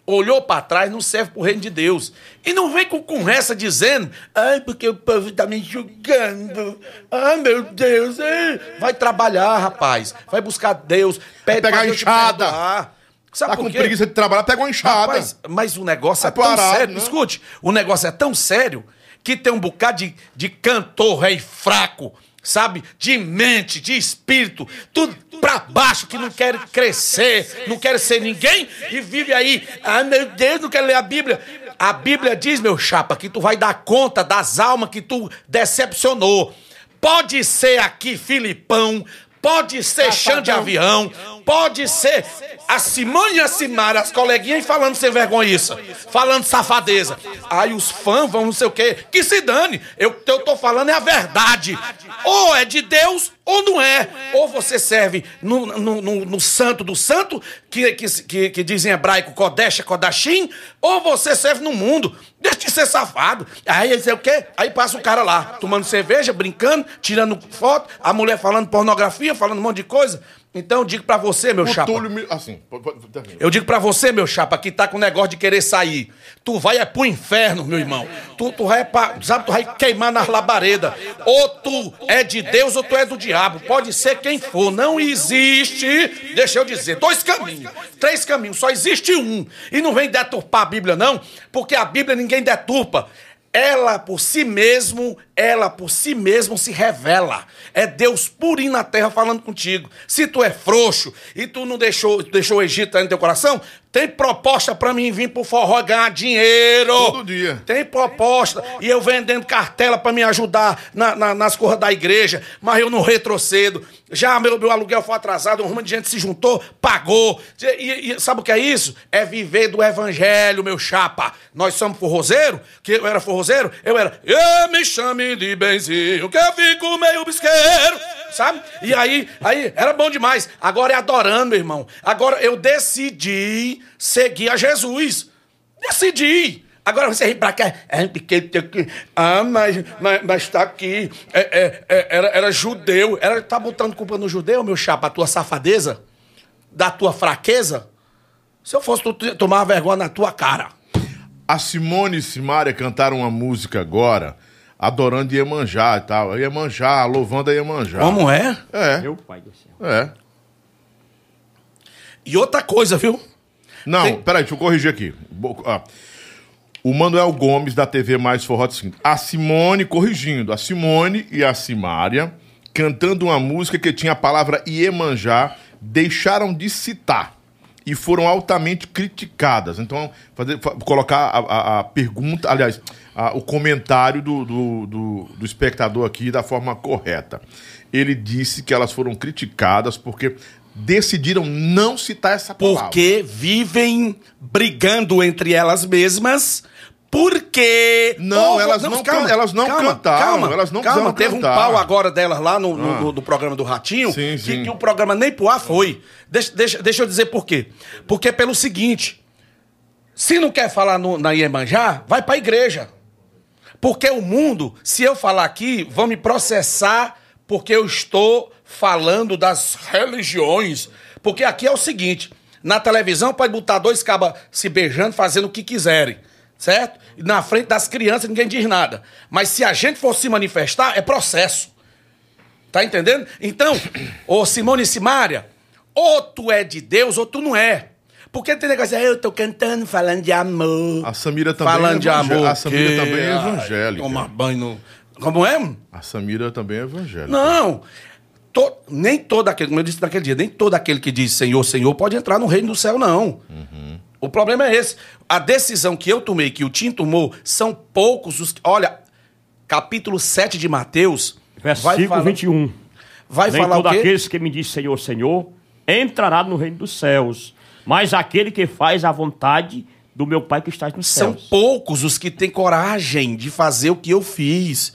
olhou pra trás, não serve pro reino de Deus. E não vem com conversa dizendo, ai, porque o povo tá me julgando. Ai, meu Deus. ai." Vai trabalhar, rapaz. Vai buscar Deus. Pede pegar pra Deus te enxada. Sabe Tá com preguiça de trabalhar, pega uma enxada. Rapaz, mas o negócio é Vai tão parar, sério. né? Escute, o negócio é tão sério que tem um bocado de, de cantor rei fraco, sabe? De mente, de espírito, tudo pra baixo, que não quer crescer, não quer ser ninguém e vive aí. Ah, meu Deus, não quero ler a Bíblia. A Bíblia diz, meu chapa, que tu vai dar conta das almas que tu decepcionou. Pode ser aqui Filipão, pode ser chão de avião, pode ser a Simone e a Simara, as coleguinhas falando sem vergonhiça, falando safadeza. Aí os fãs vão não sei o quê, que se dane. Eu, eu tô falando é a verdade. Ou é de Deus ou não é. Ou você serve no, no, no- no santo do santo, que, que, que, que diz em hebraico Kodesh, Kodashim, ou você serve no mundo. Deixa de ser safado. Aí não sei o quê, aí passa o cara lá, tomando cerveja, brincando, tirando foto, a mulher falando pornografia, falando um monte de coisa. Então eu digo pra você, meu O chapa. Túlio me... Assim. Eu digo pra você, meu chapa, que tá com negócio de querer sair. Tu vai é pro inferno, meu irmão. Tu, tu vai é pra, sabe, tu vai queimar nas labaredas. Ou tu é de Deus ou tu é do diabo. Pode ser quem for. Não existe, deixa eu dizer, dois caminhos, três caminhos. Só existe um. E não vem deturpar a Bíblia, não, porque a Bíblia ninguém deturpa. Ela por si mesmo, ela por si mesmo se revela. É Deus purinho na terra falando contigo. Se tu é frouxo e tu não deixou, deixou o Egito no teu coração, tem proposta pra mim vir pro forró ganhar dinheiro. Todo dia. Tem proposta. E eu vendendo cartela pra me ajudar na- na- nas coisas da igreja, mas eu não retrocedo. Já meu, meu aluguel foi atrasado, um monte de gente se juntou, pagou. E, e sabe o que é isso? É viver do evangelho, meu chapa. Nós somos forrozeiro, que eu era forrozeiro, eu era, eu me chame de benzinho, que eu fico meio bisqueiro, sabe? E aí, aí era bom demais. Agora é adorando, meu irmão. Agora eu decidi seguir a Jesus. Decidi. Agora você vem pra cá. É, porque Ah, mas, mas, mas tá aqui. É, é, é, era, era judeu. Era, tá botando culpa no judeu, meu chapa, a tua safadeza? Da tua fraqueza? Se eu fosse tu tomar vergonha na tua cara. A Simone e Simária cantaram uma música agora, adorando Iemanjá e tal. Iemanjá, louvando a Iemanjá. Como é? É, Meu pai do céu. é. E outra coisa, viu? Não, Tem- peraí, deixa eu corrigir aqui. Ah. O Manuel Gomes, da TV Mais Forró, disse o seguinte, a Simone, corrigindo, a Simone e a Simária, cantando uma música que tinha a palavra Iemanjá, deixaram de citar e foram altamente criticadas. Então, fazer, fa- colocar a, a- a pergunta, aliás, a- o comentário do, do, do- do espectador aqui da forma correta. Ele disse que elas foram criticadas porque decidiram não citar essa palavra. Porque vivem brigando entre elas mesmas. Porque. Não, elas não can- elas não cantaram, elas não calma. Teve cantar. um pau agora delas lá no, no, Ah. no- no programa do Ratinho. Sim, que, sim. que o programa nem pro ar foi. Deixa, deixa, deixa eu dizer por quê. Porque pelo seguinte: se não quer falar no- na Iemanjá, vai pra igreja. Porque o mundo, se eu falar aqui, vão me processar porque eu estou falando das religiões. Porque aqui é o seguinte: na televisão pode botar dois cabas se beijando, fazendo o que quiserem. Certo? E na frente das crianças ninguém diz nada. Mas se a gente for se manifestar, é processo. Tá entendendo? Então, ô Simone e Simária, ou tu é de Deus ou tu não é. Porque tem negócio, eu tô cantando, falando de amor. A Samira também falando é de amor. a Samira que- também é Ai, evangélica. Tomar banho no... Como é? A Samira também é evangélica. Não. To- nem todo aquele, como eu disse naquele dia, nem todo aquele que diz Senhor, Senhor pode entrar no reino do céu, não. O problema é esse. A decisão que eu tomei, que o Tim tomou, são poucos os. Olha, capítulo 7 de Mateus. Versículo falar- 21. Vai Nem falar todo o quê? aqueles que me diz Senhor, Senhor, entrará no reino dos céus, mas aquele que faz a vontade do meu Pai que está nos São céus. poucos os que têm coragem de fazer o que eu fiz.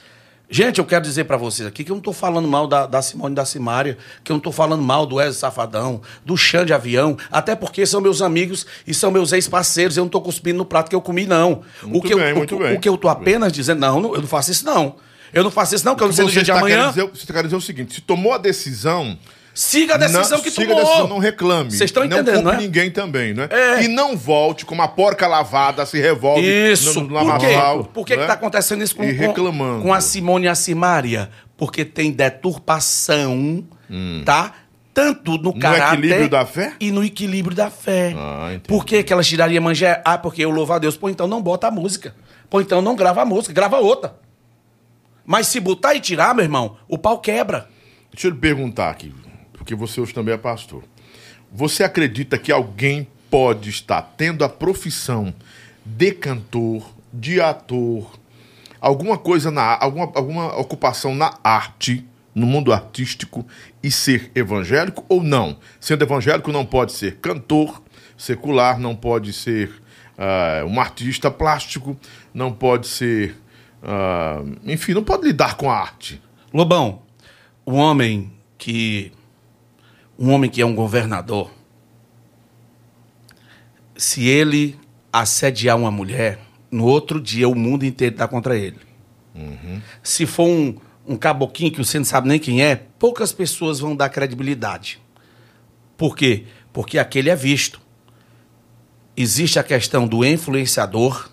Gente, eu quero dizer pra vocês aqui que eu não tô falando mal da, da Simone e da Simária, que eu não tô falando mal do Wesley Safadão, do Xande de Avião, até porque são meus amigos e são meus ex-parceiros, eu não tô cuspindo no prato que eu comi, não. Muito o que bem, eu, muito o, bem. o que eu tô apenas dizendo, não, não, eu não faço isso, não. Eu não faço isso, não, que eu não sei no Você dia de está amanhã. dizer, você quer dizer o seguinte: se tomou a decisão. Siga a decisão não, que siga tomou. a decisão, não reclame. Vocês estão não entendendo, culpe né? ninguém também, né? É. E não volte com uma porca lavada, se revolve Isso, no, no por lamaçal, Por que né? está acontecendo isso com, E reclamando. com a Simone e a Simária? Porque tem deturpação, tá? Tanto no caráter... Hum. equilíbrio da fé? E no equilíbrio da fé. Ah, entendi. Por que, que elas tirariam manjé? Ah, porque eu louvo a Deus. Pô, então não bota a música. Pô, então não grava a música, grava outra. Mas se botar e tirar, meu irmão, o pau quebra. Deixa eu lhe perguntar aqui, porque você hoje também é pastor. Você acredita que alguém pode estar tendo a profissão de cantor, de ator, alguma coisa na alguma, alguma ocupação na arte, no mundo artístico e ser evangélico ou não? Sendo evangélico não pode ser cantor secular, não pode ser ah, um artista plástico, não pode ser, ah, enfim, não pode lidar com a arte. Lobão, um homem que. Um homem que é um governador, se ele assediar uma mulher, no outro dia o mundo inteiro está contra ele. Se for um, um caboquinho que você não sabe nem quem é, poucas pessoas vão dar credibilidade. Por quê? Porque aquele é visto. Existe a questão do influenciador,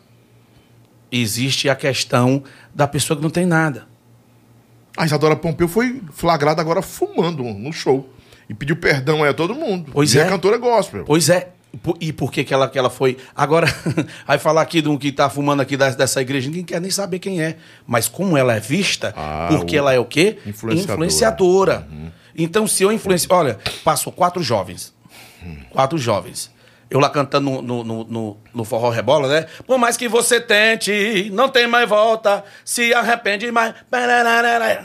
existe a questão da pessoa que não tem nada. A Isadora Pompeu foi flagrada agora fumando no show. E pediu perdão aí a todo mundo. Pois e é. é cantora gospel. Pois é. E por que, que, ela, que ela foi. Agora, vai falar aqui de um que tá fumando aqui dessa igreja, ninguém quer nem saber quem é. Mas como ela é vista, Ah, porque ela é o quê? Influenciadora. Influenciadora. Então, se eu influencio. Olha, passou quatro jovens. Quatro jovens. Eu lá cantando no, no, no, no- no forró rebola, né? Por mais que você tente, não tem mais volta, se arrepende mais.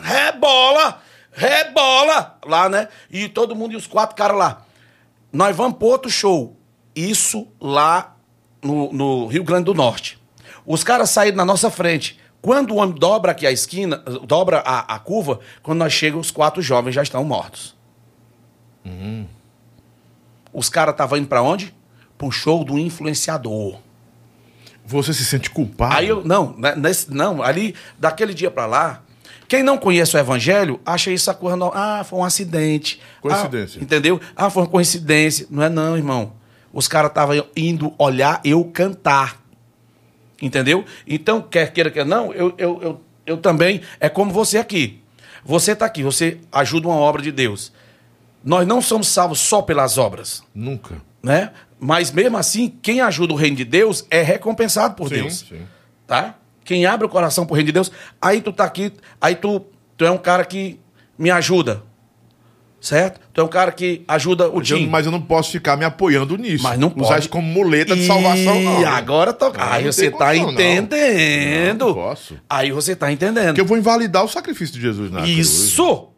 Rebola! Rebola! Lá, né? E todo mundo e os quatro caras lá. Nós vamos pro outro show. Isso lá no, no Rio Grande do Norte. Os caras saíram na nossa frente. Quando o homem dobra aqui a esquina, dobra a, a curva, quando nós chegamos, os quatro jovens já estão mortos. Os caras estavam indo pra onde? Pro show do influenciador. Você se sente culpado? Aí eu, não, né, nesse, não, ali, daquele dia pra lá, quem não conhece o evangelho, acha isso a coisa, não, ah, foi um acidente. Coincidência. Ah, entendeu? Ah, foi uma coincidência. Não é não, irmão. Os caras estavam indo olhar eu cantar. Entendeu? Então, quer queira, quer não, eu, eu, eu, eu também, é como você aqui. Você tá aqui, você ajuda uma obra de Deus. Nós não somos salvos só pelas obras. Nunca. né? Mas mesmo assim, quem ajuda o reino de Deus é recompensado por Sim, Deus. sim. Tá? Quem abre o coração pro reino de Deus, aí tu tá aqui, aí tu, tu é um cara que me ajuda. Certo? Tu é um cara que ajuda o time. mas eu não posso ficar me apoiando nisso. Mas não Usar pode. isso como muleta de salvação, não. E agora tô... Não, Aí não você tá condição, entendendo. Não, não posso. Aí você tá entendendo. Porque eu vou invalidar o sacrifício de Jesus na. Isso!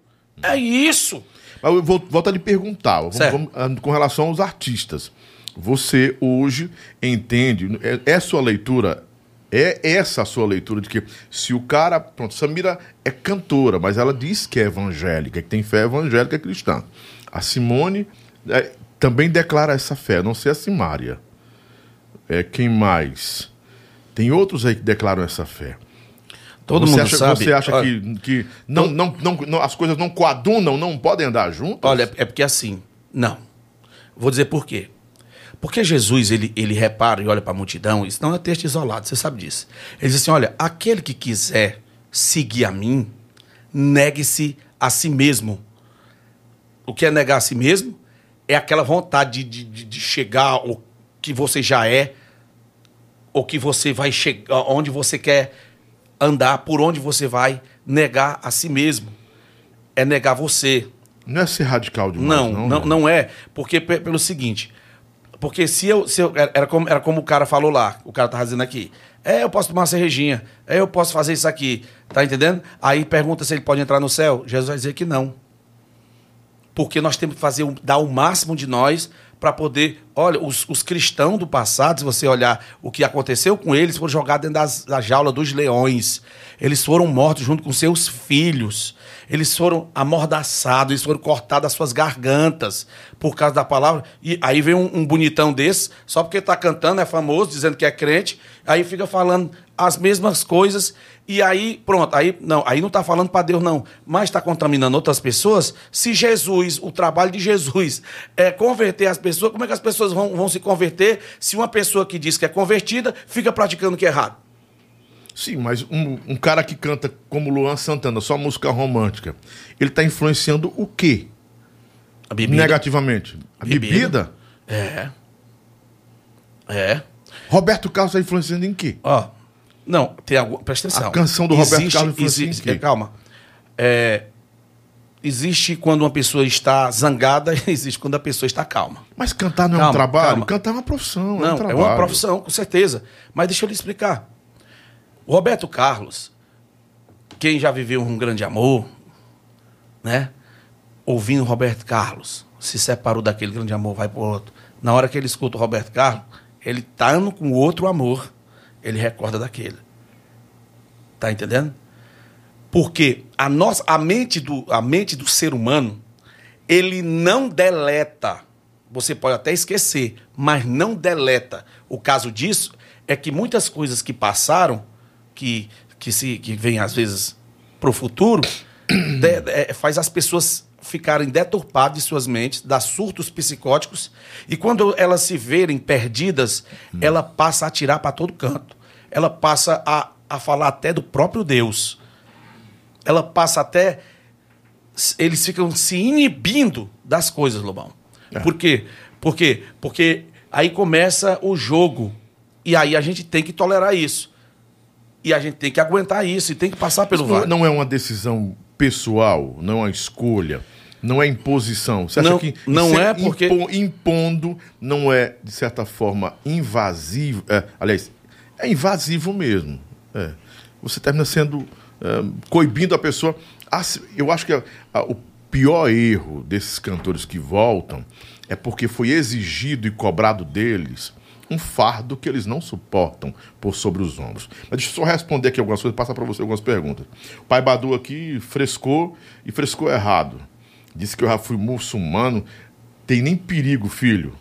É isso! Mas eu vou, volto a lhe perguntar, vamos, ah, com relação aos artistas. Você hoje entende, é, é sua leitura, é essa a sua leitura de que se o cara. Pronto, Samira é cantora, mas ela diz que é evangélica, que tem fé evangélica cristã. A Simone é, também declara essa fé, não sei a Simária. É, quem mais? Tem outros aí que declaram essa fé. Todo você mundo acha, sabe. Você acha Olha, que, que não, não, não, não- as coisas não coadunam, não podem andar juntas? Olha, é porque assim, não. Vou dizer por quê. Porque Jesus, ele, ele repara e olha para a multidão, isso não é texto isolado, você sabe disso. Ele diz assim: olha, aquele que quiser seguir a mim, negue-se a si mesmo. O que é negar a si mesmo? É aquela vontade de, de, de chegar ao que você já é, ou que você vai chegar, onde você quer andar, por onde você vai, negar a si mesmo. É negar você. Não é ser radical demais, Não, não. não, né? não é. Porque pe- pelo seguinte. Porque se eu. Se eu era, como, era como o cara falou lá, o cara tá dizendo aqui. É, eu posso tomar uma cervejinha. É, eu posso fazer isso aqui. Tá entendendo? Aí pergunta se ele pode entrar no céu. Jesus vai dizer que não. Porque nós temos que fazer, dar o máximo de nós para poder. Olha, os, os cristãos do passado, se você olhar o que aconteceu com eles, foram jogados dentro das, da jaula dos leões. Eles foram mortos junto com seus filhos. Eles foram amordaçados, eles foram cortados as suas gargantas por causa da palavra. E aí vem um, um bonitão desse, só porque tá cantando, é famoso, dizendo que é crente, aí fica falando as mesmas coisas. E aí, pronto, aí não, aí não tá falando para Deus, não, mas está contaminando outras pessoas. Se Jesus, o trabalho de Jesus é converter as pessoas, como é que as pessoas vão, vão se converter se uma pessoa que diz que é convertida fica praticando o que é errado? Sim, mas um, um cara que canta como Luan Santana, só música romântica, ele está influenciando o quê? A bebida. Negativamente? A bebida? Bebida. É. É. Roberto Carlos está influenciando em quê? Ó, não, tem alguma. Presta atenção. A canção do Roberto Carlos influencia em existe, quê? é, Calma. É, existe quando uma pessoa está zangada e existe quando a pessoa está calma. Mas cantar não é um Calma, trabalho? calma. Cantar é uma profissão, é um Não, é trabalho. uma profissão, com certeza. Mas deixa eu lhe explicar. Roberto Carlos, quem já viveu um grande amor, né? Ouvindo Roberto Carlos, se separou daquele grande amor, vai pro outro. Na hora que ele escuta o Roberto Carlos, ele tá com outro amor, ele recorda daquele. Tá entendendo? Porque a nossa a mente do a mente do ser humano, ele não deleta. Você pode até esquecer, mas não deleta. O caso disso é que muitas coisas que passaram, que que se que vêm às vezes para o futuro, de- é, faz as pessoas ficarem deturpadas de suas mentes, dar surtos psicóticos, e quando elas se verem perdidas, ela passa a atirar para todo canto. Ela passa a, a falar até do próprio Deus. Ela passa até. Eles ficam se inibindo das coisas, Lobão. Por quê? Por quê? Porque aí começa o jogo. E aí a gente tem que tolerar isso. E a gente tem que aguentar isso e tem que passar pelo não, vale. não é uma decisão pessoal, não é uma escolha, não é imposição. Você acha Não, que não é porque- impo- impondo não é, de certa forma, invasivo? é, aliás, é invasivo mesmo. é. Você termina sendo é, coibindo a pessoa. Eu acho que a- a- o pior erro desses cantores que voltam é porque foi exigido e cobrado deles um fardo que eles não suportam por sobre os ombros. Mas deixa eu só responder aqui algumas coisas, passar para você algumas perguntas. O pai Badu aqui frescou e frescou errado. Disse que eu já fui muçulmano. Tem nem perigo, filho.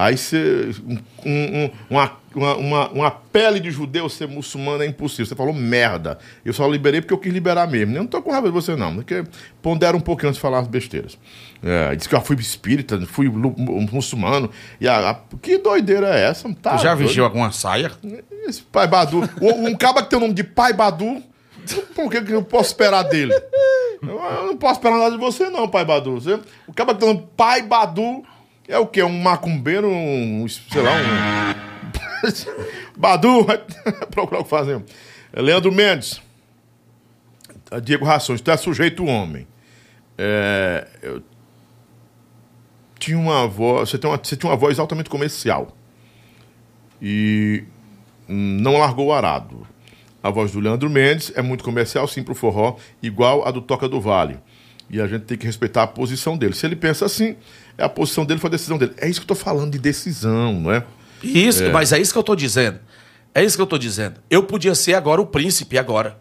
Aí você. um- um- uma, uma, uma, pele de judeu ser muçulmano é impossível. Você falou merda. Eu só liberei porque eu quis liberar mesmo. Eu não tô com raiva de você, não. Porque pondera um pouquinho antes de falar as besteiras. É, disse que eu fui espírita, fui muçulmano. E a, a- que doideira é essa? Tá Tu já doido. vestiu alguma saia? Esse pai Badu. Um caba que tem o nome de pai Badu. Por que, que eu posso esperar dele? Eu, eu não posso esperar nada de você, não, pai Badu. Você, o caba que tem o nome de pai Badu. É o quê? Um macumbeiro, um, sei lá, um. Badu, procurar o que fazer. Leandro Mendes. Diego Rações, tu é sujeito homem. É, eu tinha uma voz. Você, tem uma, você tinha uma voz altamente comercial. E não largou o arado. A voz do Leandro Mendes é muito comercial, sim, pro forró, igual a do Toca do Vale. E a gente tem que respeitar a posição dele. Se ele pensa assim, é a posição dele, foi a decisão dele. É isso que eu tô falando de decisão, não é? Isso, mas é isso que eu tô dizendo. É isso que eu tô dizendo. Eu podia ser agora o príncipe agora.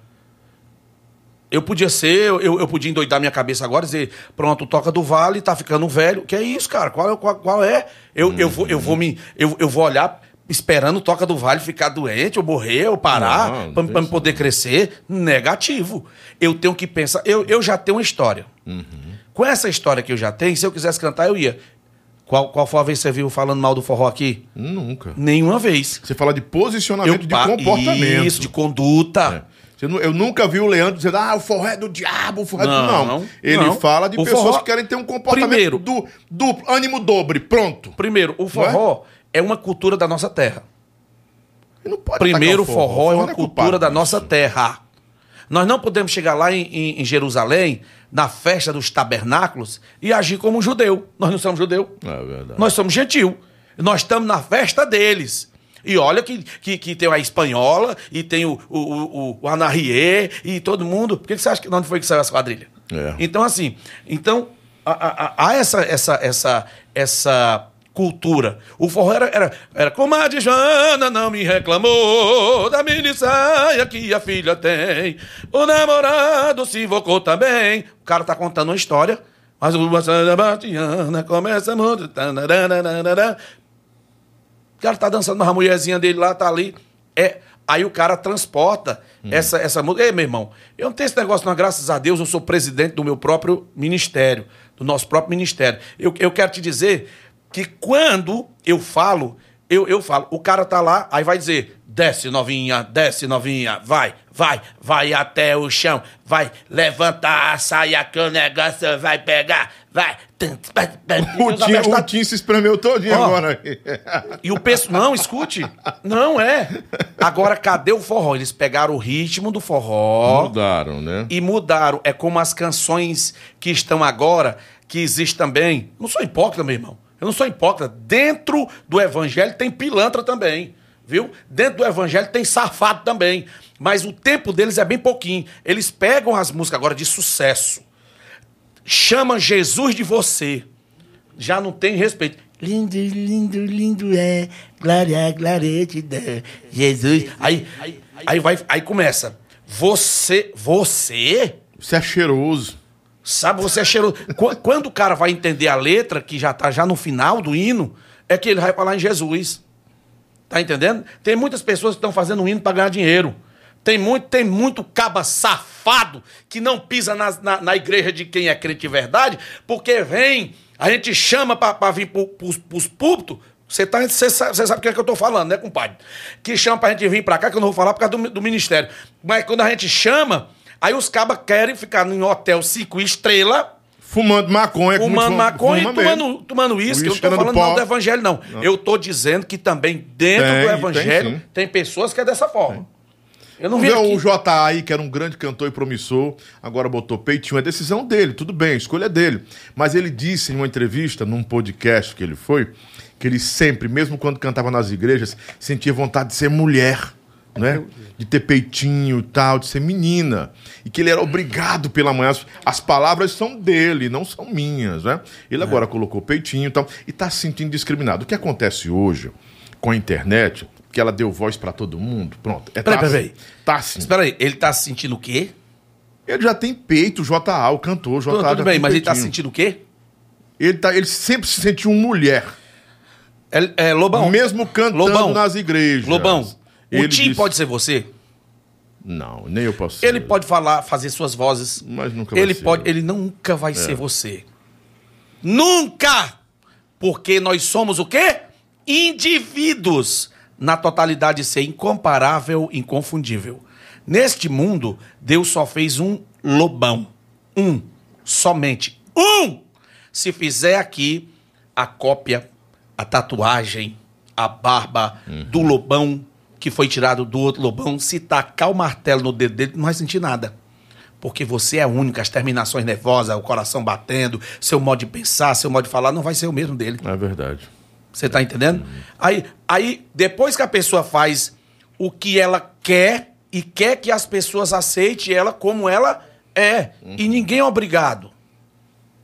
Eu podia ser, eu, eu podia endoidar minha cabeça agora e dizer, pronto, toca do vale, tá ficando velho. Que é isso, cara? Qual, é- qual, qual é? Eu, eu, vou, eu, vou me, eu, eu vou olhar esperando o toca do vale ficar doente, ou morrer, ou parar, Não, não me poder crescer. Negativo. Eu tenho que pensar. Eu, eu já tenho uma história. Com essa história que eu já tenho, se eu quisesse cantar, eu ia. Qual, qual foi a vez que você viu falando mal do forró aqui? Nunca. Nenhuma vez. Você fala de posicionamento, de pa- comportamento. Isso, de conduta. Não- eu nunca vi o Leandro dizendo, ah, o forró é do diabo, o forró é do... Não, Não, ele não. fala de O pessoas forró- que querem ter um comportamento Primeiro- do, do ânimo dobre, pronto. Primeiro, o forró é? Uma cultura da nossa terra. Ele não pode Primeiro, o atacar forró é uma culpado cultura da nossa terra. Nós não podemos chegar lá em, em- em Jerusalém, na festa dos tabernáculos, e agir como um judeu. Nós não somos judeu. É. Nós somos gentil. Nós estamos na festa deles. E olha que, que, que tem a espanhola, e tem o, o, o, o Anarrier, e todo mundo. Por que que você acha que de onde foi que saiu essa quadrilha? É. Então, assim, então, há, há- há essa, essa, essa, essa cultura. O forró era, era, era comadre Joana não me reclamou da mini saia que a filha tem. O namorado se invocou também. O cara tá contando uma história. Mas o da Batiana começa muito. O cara tá dançando, mas a mulherzinha dele lá tá ali. É, aí o cara transporta essa, essa música. Ei, meu irmão, eu não tenho esse negócio, não. Graças a Deus, eu sou presidente do meu próprio ministério, do nosso próprio ministério. Eu, eu quero te dizer que quando eu falo, eu, eu falo, o cara tá lá, aí vai dizer: desce novinha, desce novinha, vai, vai, vai até o chão, vai levantar a saia que o negócio vai pegar, vai. O Tim, o Tim se espremeu todinho Ó. agora. E o pessoal. Não, escute. Não é. Agora, cadê o forró? Eles pegaram o ritmo do forró Mudaram, né? e mudaram. É como as canções que estão agora, que existe também. Não sou hipócrita, meu irmão. Eu não sou hipócrita. Dentro do evangelho tem pilantra também. Viu? Dentro do evangelho tem safado também. Mas o tempo deles é bem pouquinho. Eles pegam as músicas agora de sucesso. Chama Jesus de você. Já não tem respeito. Lindo, lindo, lindo é. Glória, glória te dá. Jesus. Aí, aí, aí, vai, aí começa. Você, você, Você é cheiroso. Sabe, você é cheiroso. Qu- Quando o cara vai entender a letra, que já tá já no final do hino, é que ele vai falar em Jesus. Tá entendendo? Tem muitas pessoas que estão fazendo um hino para ganhar dinheiro. Tem muito, tem muito caba safado que não pisa nas- na, na igreja de quem é crente de verdade, porque vem, a gente chama para vir pros, pros púlpitos. Você tá, sabe, sabe o que é que eu tô falando, né, compadre? Que chama pra gente vir pra cá, que eu não vou falar por causa do, do ministério. Mas quando a gente chama, aí os cabas querem ficar em hotel cinco estrelas, Fumando maconha. com Fumando muito maconha e fuma mesmo. tomando, tomando uísque. Eu não tô falando pó. mal do evangelho, não. Eu tô dizendo que também dentro Tem, do tem evangelho sim. tem, pessoas que é dessa forma. Eu não vi aqui. o J aí, que era um grande cantor e promissor, agora botou peitinho. É decisão dele, tudo bem, a escolha é dele. Mas ele disse em uma entrevista, num podcast que ele foi, que ele sempre, mesmo quando cantava nas igrejas, sentia vontade de ser mulher, né? De ter peitinho e tal, de ser menina. E que ele era obrigado pela manhã. As, as palavras são dele, não são minhas, né? Ele agora colocou peitinho e tal, e tá se sentindo discriminado. O que acontece hoje com a internet, que ela deu voz pra todo mundo, pronto. É, Peraí, tá peraí. Tá assim. Espera aí, ele tá sentindo o quê? Ele já tem peito, JA, o cantor, JA. Tudo, tudo bem, mas ele tá peitinho. sentindo o quê? Ele, tá, ele sempre se sentiu mulher, É, é, Lobão. mesmo cantando Lobão. nas igrejas. Lobão, o Ele Tim disse- pode ser você? Não, nem eu posso ser. Ele pode falar, fazer suas vozes. Mas nunca vai Ele ser. pode, ele nunca vai ser você. Nunca! Porque nós somos o quê? Indivíduos. Na totalidade ser incomparável, inconfundível. Neste mundo, Deus só fez um lobão. Um. Somente um. Se fizer aqui, a cópia, a tatuagem, a barba do lobão que foi tirado do outro lobão, se tacar o martelo no dedo dele, não vai sentir nada. Porque você é único, as terminações nervosas, o coração batendo, seu modo de pensar, seu modo de falar, não vai ser o mesmo dele. É verdade. Você tá entendendo? Aí, aí, depois que a pessoa faz o que ela quer e quer que as pessoas aceitem ela como ela é. E ninguém é obrigado.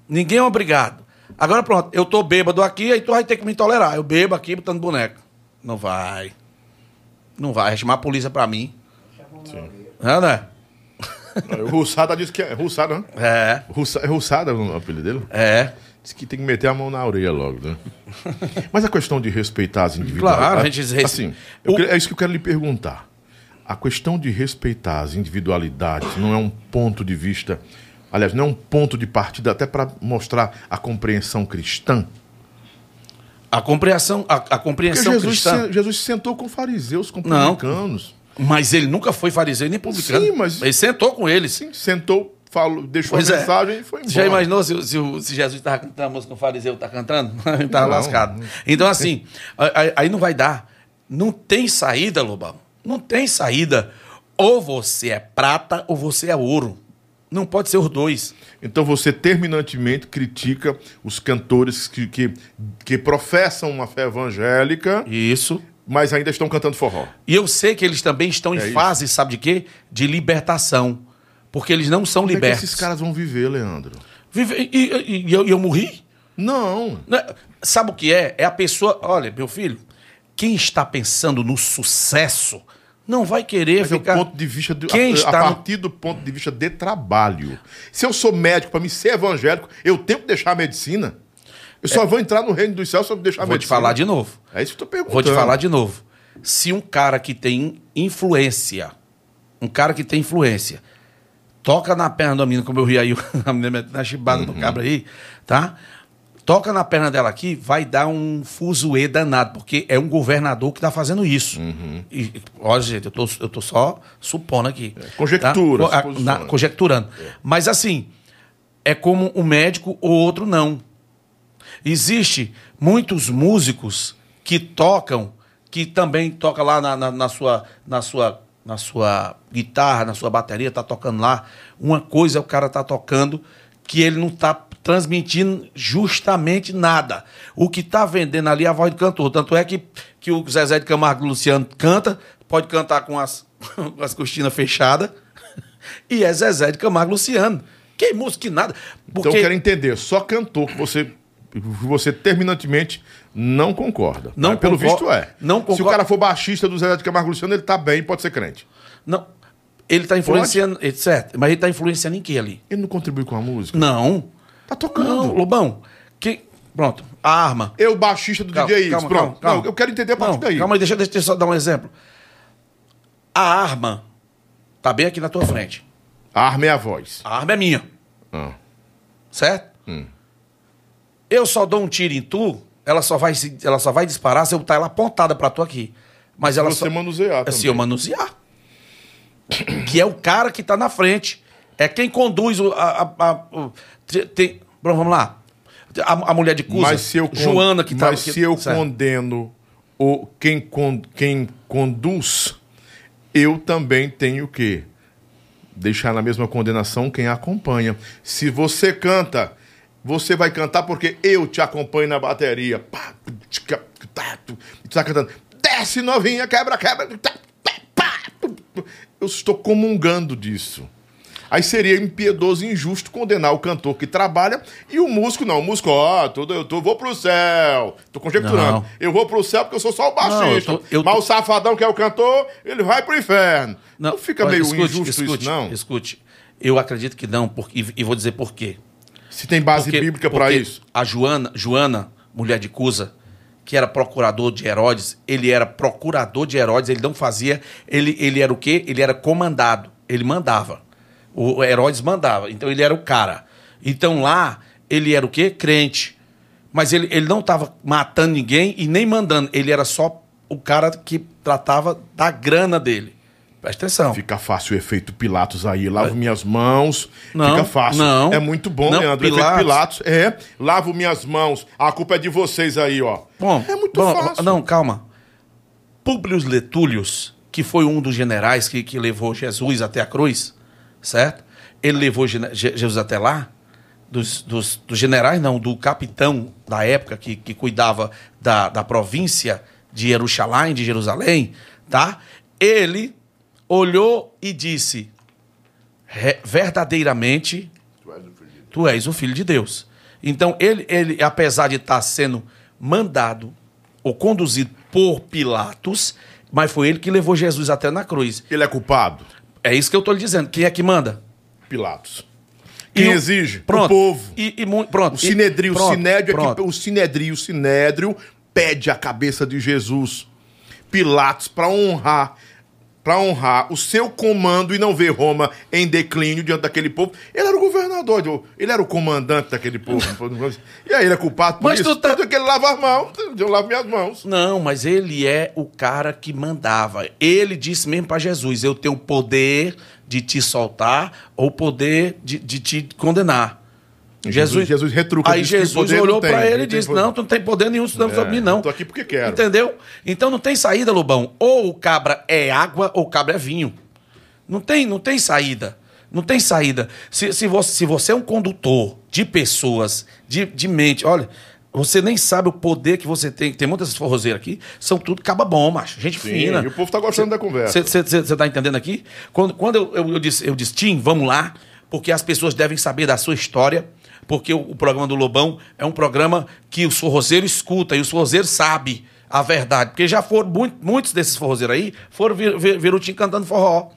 Ninguém é obrigado. Agora pronto, eu tô bêbado aqui, aí tu vai ter que me tolerar. Eu bebo aqui botando boneco. Não vai. Não vai. Vai chamar a polícia pra mim. Sim. É, né? O Russada disse que é. Russada, né? É, Russa, é Russada o apelido dele? é. Diz que tem que meter a mão na orelha logo, né? Mas a questão de respeitar as individualidades. Claro, a gente res- Assim, O- quero- é isso que eu quero lhe perguntar. A questão de respeitar as individualidades não é um ponto de vista. Aliás, não é um ponto de partida até para mostrar a compreensão cristã. A compreensão, a, a Porque compreensão Jesus, cristã. se- Jesus sentou com fariseus, com Não. publicanos. Mas ele nunca foi fariseu nem publicano. Sim, mas- Ele sentou com eles. Sim, sentou, falou, deixou Pois a é. mensagem e foi embora. Já imaginou se, se se Jesus estava cantando a música, o fariseu está cantando? Estava Não. lascado. Então, assim, aí, aí não vai dar. Não tem saída, Lobão. Não tem saída. Ou você é prata ou você é ouro. Não pode ser os dois. Então você terminantemente critica os cantores que, que, que professam uma fé evangélica, Isso. mas ainda estão cantando forró. E eu sei que eles também estão em É isso. fase, sabe de quê? De libertação. Porque eles não são Como é libertos. esses caras vão viver, Leandro? Vive- e, e- e eu, eu morri? Não. Né? Sabe o que é? É a pessoa. Olha, meu filho, quem está pensando no sucesso não vai querer Mas é o ficar. ponto de vista de, Quem a, está a partir do ponto de vista de trabalho. Se eu sou médico, para mim ser evangélico, eu tenho que deixar a medicina. Eu só vou entrar no reino dos céus se eu deixar a É. Vou te medicina. falar de novo. É isso que eu tô perguntando. Vou te falar de novo. Se um cara que tem influência, um cara que tem influência, toca na perna da menina, como eu ri aí, a menina metendo na chibada Uhum. do cabra aí, tá? Toca na perna dela aqui, vai dar um fuzuê danado, porque é um governador que tá fazendo isso. Uhum. E, olha, gente, eu tô, eu tô só supondo aqui. conjectura, Tá? Na- conjecturando. Mas assim, é como um médico ou outro não. Existe muitos músicos que tocam, que também toca lá na, na, na sua, na, sua, na sua guitarra, na sua bateria, tá tocando lá. Uma coisa o cara tá tocando que ele não tá transmitindo justamente nada. O que tá vendendo ali é a voz do cantor. Tanto é que, que o Zezé de Camargo e Luciano canta, pode cantar com as, com as cortinas fechadas, e é Zezé de Camargo e Luciano. Que música, que nada. Porque... Então eu quero entender, só cantor que você, você terminantemente não concorda. Não Pelo visto é. não Se o cara for baixista do Zé de Camargo Luciano, ele tá bem, pode ser crente. Não. Ele está influenciando. ele- Certo, mas ele está influenciando em que ali? Ele não contribui com a música? Não. Tá tocando. Não, Lobão. Que... Pronto. A arma. Eu, baixista do Calma, DJ calma, pronto. calma, calma. Não, eu quero entender a partir Não, daí. Calma aí, deixa, deixa eu só dar um exemplo. A arma tá bem aqui na tua frente. A arma é a voz. A arma é minha, Ah. certo? Hum. Eu só dou um tiro em tu, ela só vai, se- ela só vai disparar se eu botar ela apontada pra tu aqui. Mas ela você só... manusear É se eu manusear. que é o cara que tá na frente. É quem conduz o. A, a- a- o- tem- Bom, vamos lá. A, a mulher de Cusa, Mas se eu, con- Joana, que tá mas se eu certo. condeno o, quem, con, quem conduz, eu também tenho que deixar na mesma condenação quem acompanha. Se você canta, você vai cantar porque eu te acompanho na bateria. Pá, tá, tu tá cantando. Desce novinha, quebra, quebra. tá, pá. Eu estou comungando disso. Aí seria impiedoso e injusto condenar o cantor que trabalha e o músico não. O músico, ó, tudo, eu tô, vou pro céu. Tô conjecturando. Não. Eu vou pro céu porque eu sou só o baixista. Não, eu tô- eu Mas tô- o safadão que é o cantor, ele vai pro inferno. Não, fica olha, meio escute, injusto escute, isso, não? Escute. Eu acredito que não, porque, e, e vou dizer por quê. Se tem base Porque- bíblica pra porque isso. A Joana, Joana, mulher de Cusa, que era procurador de Herodes, ele era procurador de Herodes, ele não fazia. Ele, ele era o quê? Ele era comandado. Ele mandava. O Herodes mandava. Então ele era o cara. Então lá, ele era o quê? Crente. Mas ele, ele não estava matando ninguém e nem mandando. Ele era só o cara que tratava da grana dele. Presta atenção. Fica fácil o efeito Pilatos aí. Lavo minhas mãos. Não, fica fácil. não. É muito bom, Não, Leandro. Efeito Pilatos. Pilatos. É. Lavo minhas mãos. A culpa é de vocês aí, ó. Bom, é muito bom, fácil. Não, calma. Públio Letúlios, que foi um dos generais que, que levou Jesus até a cruz, certo? Ele levou Jesus até lá, dos, dos, dos generais, não, do capitão da época que, que cuidava da, da província de Jerusalém, de Jerusalém, tá? Ele olhou e disse: "Re- verdadeiramente tu és o filho de Deus. Então, ele, ele apesar de estar sendo mandado ou conduzido por Pilatos, mas foi ele que levou Jesus até na cruz. Ele é culpado? É isso que eu estou lhe dizendo. Quem é que manda? Pilatos. Quem o- exige? Pronto. O povo. E, e pronto. O Sinedrio, pronto, o Sinédrio, é que- pronto. o Sinedrio, o Sinédrio pede a cabeça de Jesus. Pilatos, para honrar, para honrar o seu comando e não ver Roma em declínio diante daquele povo. Ele era o governador, ele era o comandante daquele povo. e aí ele é culpado por Mas isso? tu tá- Tanto que ele lava as mãos, eu lavo minhas mãos. Não, mas ele é o cara que mandava. Ele disse mesmo para Jesus: Eu tenho o poder de te soltar ou poder de, de te condenar. Jesus- Jesus retruca, Aí Jesus olhou para ele e disse. Não, tu não tem poder nenhum sobre É, mim, não. eu tô aqui porque quero. Entendeu? Então não tem saída, Lobão. Ou o cabra é água ou o cabra é vinho. Não tem, não tem saída. Não tem saída. Se, se, você, se você é um condutor de pessoas, de, de mente, olha, você nem sabe o poder que você tem. Tem muitas forrozeiras aqui, são tudo caba bom, macho. Gente Sim, fina. e o povo tá gostando da conversa. Você tá entendendo aqui? Quando, quando eu, eu, eu disse, eu disse, Tim, vamos lá, porque as pessoas devem saber da sua história, porque o, programa do Lobão é um programa que o forrozeiro escuta e o forrozeiro sabe a verdade. Porque já foram, muito- muitos desses forrozeiros aí, foram vir, vir, viram o Tim cantando forró.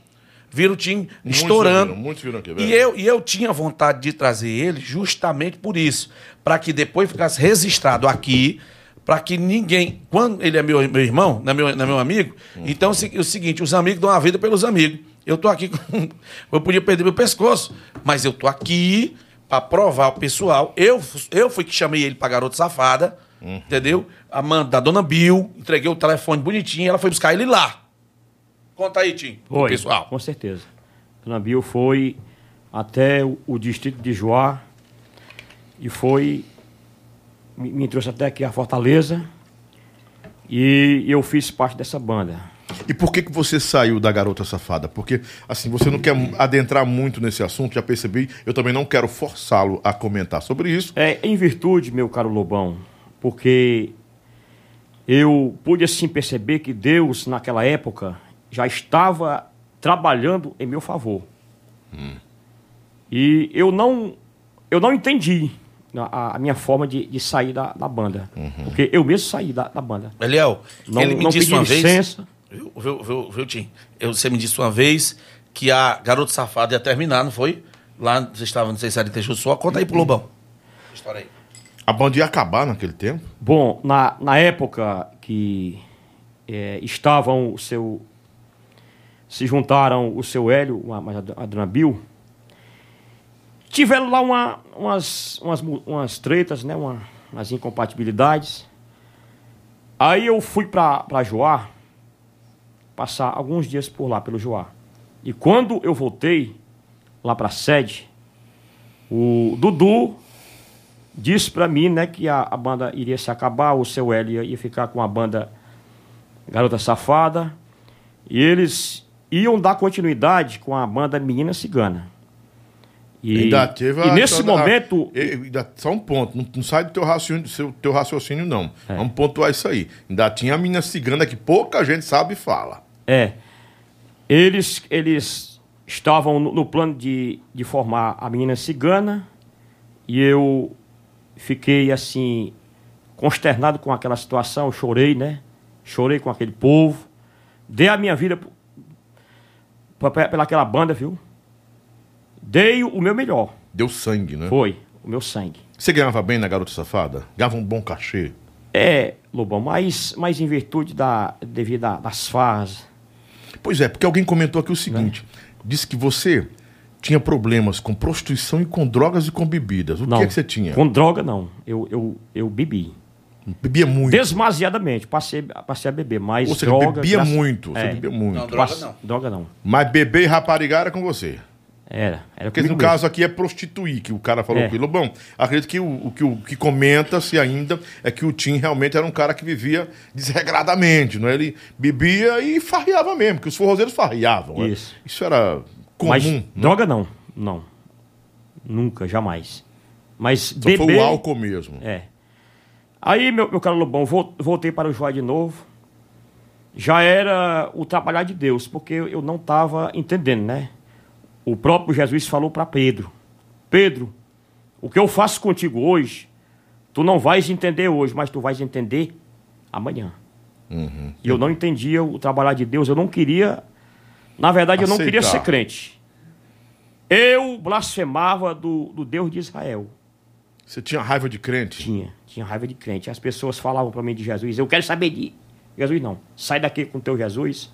Viram o Tim Muitos estourando. viram, muitos viram aqui, e, eu, e eu tinha vontade de trazer ele justamente por isso. Para que depois ficasse registrado aqui, para que ninguém. Quando ele é meu, meu irmão, não é meu, não é meu amigo, então é o seguinte: os amigos dão a vida pelos amigos. Eu tô aqui com. Eu podia perder meu pescoço, mas eu tô aqui para provar ao pessoal. Eu, eu fui que chamei ele para garota safada, entendeu? A man, da dona Bill, entreguei o telefone bonitinho, ela foi buscar ele lá. Conta aí, Tim, Foi, pessoal. com certeza. Dona Bill foi até o, o distrito de Joá e foi. Me, me trouxe até aqui a Fortaleza e eu fiz parte dessa banda. E por que, que você saiu da garota safada? Porque, assim, você não quer adentrar muito nesse assunto, já percebi. Eu também não quero forçá-lo a comentar sobre isso. É em virtude, meu caro Lobão, porque eu pude assim perceber que Deus, naquela época, já estava trabalhando em meu favor. E eu não, eu não entendi a, a minha forma de, de sair da, da banda. Porque eu mesmo saí da, da banda. Eliel, Não, ele me não disse pedi uma vez. Viu, viu, viu, viu, Tim? Eu, você me disse uma vez que a Garoto Safado ia terminar, não foi? Lá, você estava, não sei se era em Tejuçó. Conta aí pro Lobão. História aí. A banda ia acabar naquele tempo? Bom, na, na época que eh, estavam o seu. Se juntaram o seu Hélio, a, a dona Bill, tiveram lá uma- umas, umas, umas tretas, né? Uma, umas incompatibilidades. Aí eu fui para Joá, passar alguns dias por lá, pelo Joá. E quando eu voltei lá para a sede, o Dudu disse para mim, né, que a, a banda iria se acabar, o seu Hélio ia, ia ficar com a banda Garota Safada, e eles iam dar continuidade com a banda Menina Cigana. E, Ainda teve e a- nesse a- momento, ainda- só um ponto, não, não sai do teu raciocínio, do seu, teu raciocínio, não. É. Vamos pontuar isso aí. Ainda tinha a menina cigana que pouca gente sabe e fala. É, eles, eles estavam no, no plano de, de formar a Menina Cigana, e eu fiquei assim, consternado com aquela situação, chorei, né? Chorei com aquele povo, dei a minha vida pelaquela banda, viu? Dei o meu melhor, Deu sangue, né? foi o meu sangue. Você ganhava bem na Garota Safada? Ganhava um bom cachê? É, Lobão, mas, mas em virtude da, devido das farras, Pois é, porque alguém comentou aqui o seguinte: disse que você tinha problemas com prostituição e com drogas e com bebidas. O não, que é que você tinha? com droga não, eu, eu, eu bebi. Bebia muito. Desmasiadamente, passei, passei a beber, mas Ou seja, droga... bebia graças- muito. Você É. bebia muito. Não, droga não. Droga não. Mas beber e raparigar era com você. Era. Era Porque no mesmo. caso aqui é prostituir, que o cara falou É. aqui. Lobão, acredito que o, o que, o que comenta-se ainda é que o Tim realmente era um cara que vivia desregradamente, não é? Ele bebia e farriava mesmo, que os forrozeiros farriavam. né? Isso. Isso era comum. Mas né? droga não. Não. Nunca, jamais. Mas Só beber... foi o álcool mesmo. É. Aí, meu, meu caro Lobão, vol- voltei para o Joá de novo. Já era o trabalhar de Deus, porque eu não estava entendendo, né? O próprio Jesus falou para Pedro: Pedro, o que eu faço contigo hoje, tu não vais entender hoje, mas tu vais entender amanhã. Uhum. E eu não entendia o trabalhar de Deus, eu não queria. Na verdade, eu não queria Aceitar. ser crente. Eu blasfemava do, do Deus de Israel. Você tinha raiva de crente? Tinha, tinha raiva de crente. As pessoas falavam para mim de Jesus, eu quero saber de Jesus não. Sai daqui com o teu Jesus.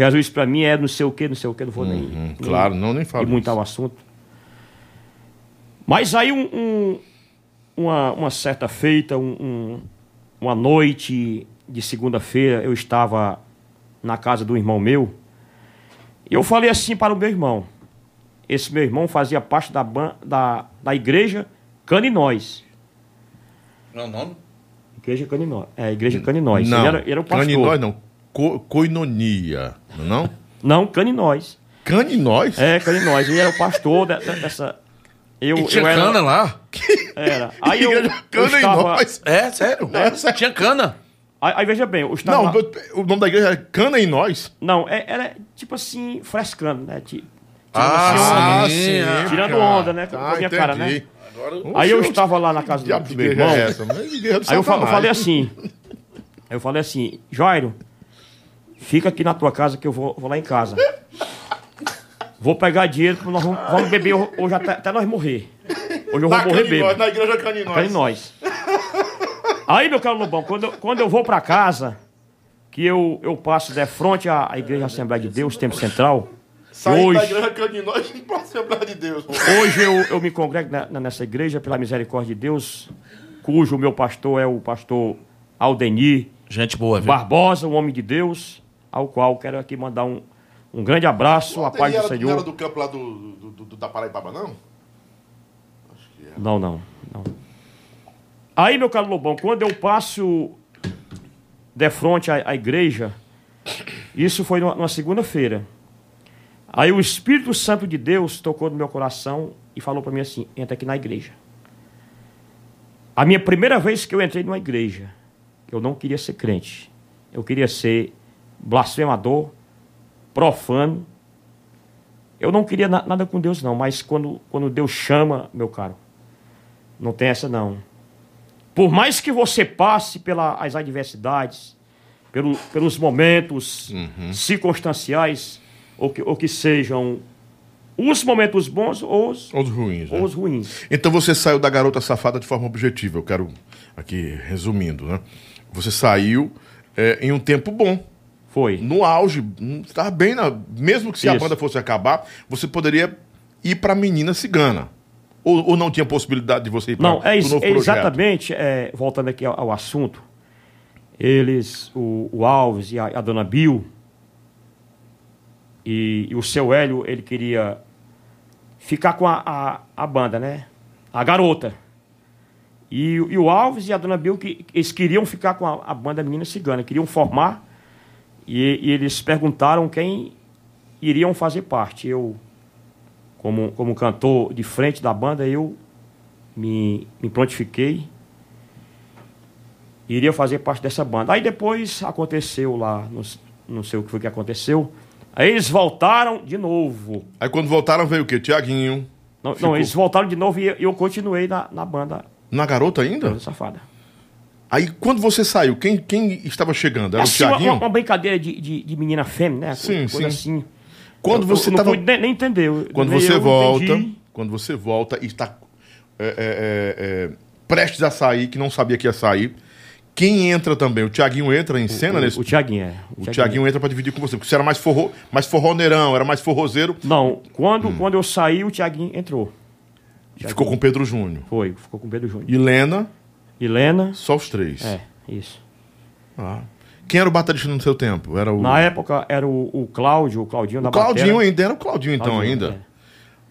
Jesus para mim é não sei o que, não sei o que, não vou nem, Hum, nem claro, não nem falo. muito ao assunto. Mas aí um, um- uma, uma certa feita, um- um- uma noite de segunda-feira, eu estava na casa do irmão meu, e eu falei assim para o meu irmão. Esse meu irmão fazia parte da, ban- da, da igreja Caninóis. Não, não. Igreja Caninóis. É, Igreja Caninóis. Não, Ele era, ele era o pastor. caninóis não. Co coinonia, não? é não? Não, Caninóis. Caninóis? É, Caninóis. Ele era o pastor de- de- dessa... Eu, E tinha eu era, cana lá? Era. Aí eu, Igreja eu estava... Caninóis. É, sério. É, sério. Tinha cana. Aí, aí, veja bem, eu estava... Não, o nome da igreja é Cana em Nós. Não, é- era tipo assim, frescando, né? Ti- Ah, onda. sim, é. Tirando onda, né, com a minha cara, né? entendi. Aí eu estava lá na casa do, meu igreja irmão. é essa? É Aí eu, fa- eu falei assim. Aí eu falei assim, Jairo, fica aqui na tua casa que eu vou, vou lá em casa. Vou pegar dinheiro, que nós vamos, vamos beber hoje até, até nós morrer. Hoje eu vou Na morrer Caninóis, bêbado. na igreja Caninóis. Nós. Aí, meu caro Lobão, quando eu, quando eu vou pra casa, que eu, eu passo de frente à, à Igreja Assembleia de Deus, Tempo Central, Saindo hoje- da igreja Caninóis para a Assembleia de Deus. Hoje eu, eu me congrego na- na- nessa igreja, pela misericórdia de Deus, cujo meu pastor é o pastor Aldenir Gente boa, viu? Barbosa, um homem de Deus, ao qual quero aqui mandar um, um grande abraço, a paz do era, não era Senhor. do campo lá do, do, do- do- da Paraibaba, não? Não, não, não. Aí, meu caro Lobão, quando eu passo de frente à, à igreja, isso foi numa, numa segunda-feira. Aí o Espírito Santo de Deus tocou no meu coração e falou para mim assim: entra aqui na igreja. A minha primeira vez que eu entrei numa igreja, eu não queria ser crente. Eu queria ser blasfemador, profano. Eu não queria na- nada com Deus, não, mas quando, quando Deus chama, meu caro, não tem essa não. Por mais que você passe pelas adversidades, pelo- pelos momentos circunstanciais, ou que, ou que sejam os momentos bons ou os, os ruins, né? ou os ruins. Então você saiu da garota safada de forma objetiva. Eu quero aqui resumindo, né? Você saiu é, em um tempo bom. Foi. No auge, estava bem na. Mesmo que se a Isso. banda fosse acabar, você poderia ir para menina cigana. Ou, ou não tinha possibilidade de você ir para Não, é, novo é exatamente, é, voltando aqui ao, ao assunto, eles, o, o Alves e a, a dona Bill, e, e o seu Hélio, ele queria ficar com a, a, a banda, né? A garota. E, e o Alves e a dona Bill, que, eles queriam ficar com a, a banda Menina Cigana, queriam formar, e, e eles perguntaram quem iriam fazer parte. Eu, como, como cantor de frente da banda, eu me, me prontifiquei iria fazer parte dessa banda. Aí depois aconteceu lá, não, não sei o que foi que aconteceu. Aí eles voltaram de novo. Aí quando voltaram veio o quê? Tiaguinho. Não, não, eles voltaram de novo e eu, eu continuei na, na banda Na garota ainda? Garota Safada. Aí quando você saiu, quem, quem estava chegando? Era Assim, o uma, Tiaguinho? uma brincadeira de, de, de menina fêmea, né? Sim, Coisa sim. assim. Quando Eu- você eu não tava- pude nem, entender. Quando Nem você volta, entendi. quando você volta e está é, é, é, é, prestes a sair, que não sabia que ia sair, quem entra também? O Tiaguinho entra em cena o, nesse. o Tiaguinho, é. O Tiaguinho entra para dividir com você, porque você era mais forró, mais forroneirão, era mais forrozeiro Não, quando, Hum. quando eu saí, o Tiaguinho entrou. e ficou com o Pedro Júnior. Foi, ficou com o Pedro Júnior. Helena, Helena, só os três. é. Isso. Ah. Quem era o baterista no seu tempo? Era o. Na época era o, o Cláudio, o Claudinho da o Claudinho batera. ainda, era o Claudinho então Claudinho, ainda.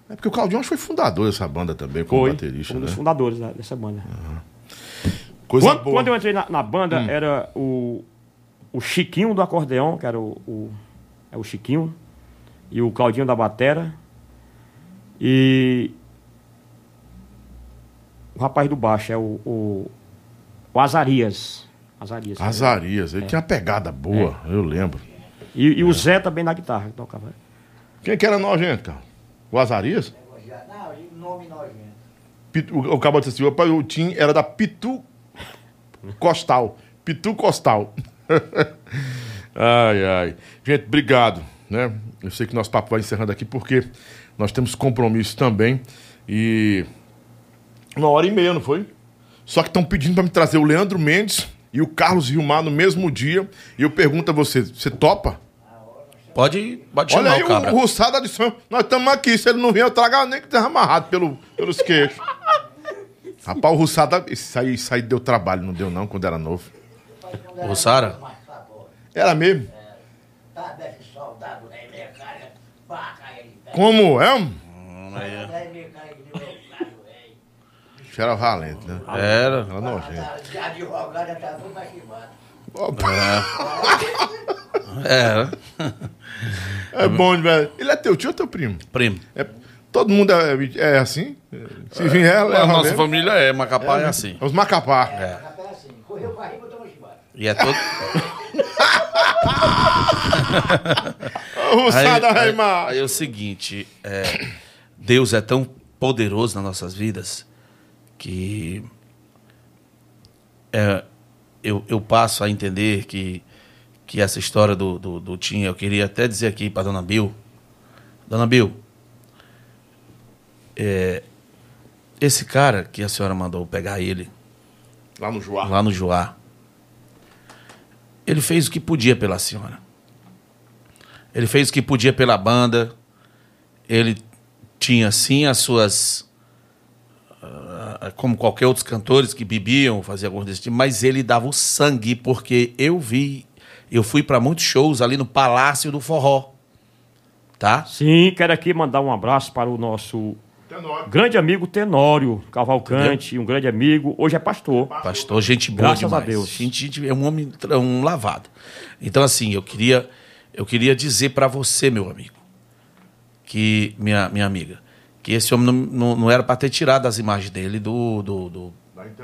É. porque o Claudinho acho que foi fundador dessa banda também, como Foi, baterista, um dos né? fundadores da- dessa banda. Coisa Quando, boa. Hum. quando eu entrei na, na banda, era o, o Chiquinho do acordeão, que era o, o- é o Chiquinho, e o Claudinho da batera, e o rapaz do baixo é o, o, o Azarias. Azarias. Azarias, ele tinha uma pegada boa, eu lembro. E, e o Zé também na guitarra. que tocava. Quem que era nojento, cara? O Azarias? Não, nome nojento. Pitu, o, o Cabo disse assim, o, o Tim era da Pitu Costal. Pitu Costal. ai, ai. Gente, obrigado. Né? Eu sei que nosso papo vai encerrando aqui porque nós temos compromisso também. E. Uma hora e meia, não foi? Só que estão pedindo para me trazer o Leandro Mendes e o Carlos Vilmar no mesmo dia. E eu pergunto a você: você topa? Pode, pode Olha chamar aí o cabra. o, o Russada de São. Nós estamos aqui. Se ele não vier, eu trago nem que esteja amarrado pelo, pelos queixos. Rapaz, o Russada. Isso aí, isso aí deu trabalho, não deu não, quando era novo. O Sara? Mais sabor. Era mesmo? Tá. Como é? hum? Daí minha cara que deu errado, velho. Bicho Era valente, né? Era. Era nojento. Já advogada tá tudo machucado. Era. É bom, velho. Ele é teu tio ou teu primo? Primo. É, todo mundo é, é assim? Se vier, A leva nossa mesmo. família é, Macapá é, assim. Os macapá. Capela assim, correu com a rima, tomou chibata. E é todo. Ô, Russada, aí, Raimar. aí é o seguinte, é, Deus é tão poderoso nas nossas vidas que é, eu, eu passo a entender que, que essa história do, do, do Tim, eu queria até dizer aqui para dona Bill, dona Bill, é, esse cara que a senhora mandou pegar ele Lá no Joá. lá no Joá. Ele fez o que podia pela senhora. Ele fez o que podia pela banda. Ele tinha, sim, as suas. Ah, como qualquer outros cantores que bebiam, faziam alguns desse tipo, mas ele dava o sangue, porque eu vi. Eu fui para muitos shows ali no Palácio do Forró. Tá? Sim, quero aqui mandar um abraço para o nosso Tenório. grande amigo Tenório Cavalcante, um grande amigo, hoje é pastor. Pastor, gente boa Graças demais. a Deus. Gente, gente, é um homem tra- um lavado. Então, assim, eu queria, eu queria dizer para você, meu amigo, que minha, minha amiga, que esse homem não, não, não era para ter tirado as imagens dele do, do, do-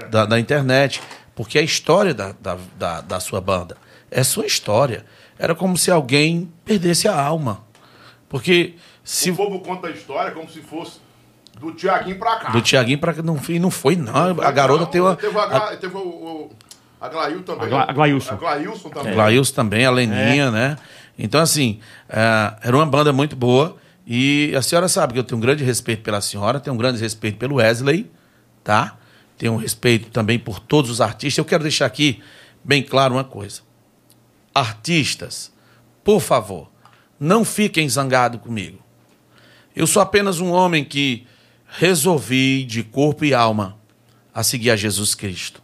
da, da internet, porque é a história da, da, da, da sua banda é sua história. Era como se alguém perdesse a alma. Porque se O povo conta a história como se fosse do Tiaguinho pra cá. do Tiaguinho para não, foi- não foi, não. A garota tem uma. Teve, a, Gla- teve o, o, a Glail também. A Gla- a Glailson. A Glailson também. Glails também, a Leninha, né? Então, assim, eh, era uma banda muito boa. E a senhora sabe que eu tenho um grande respeito pela senhora, tenho um grande respeito pelo Wesley, tá? Tenho um respeito também por todos os artistas. Eu quero deixar aqui bem claro uma coisa. Artistas, por favor, não fiquem zangados comigo. Eu sou apenas um homem que resolvi, de corpo e alma, a seguir a Jesus Cristo,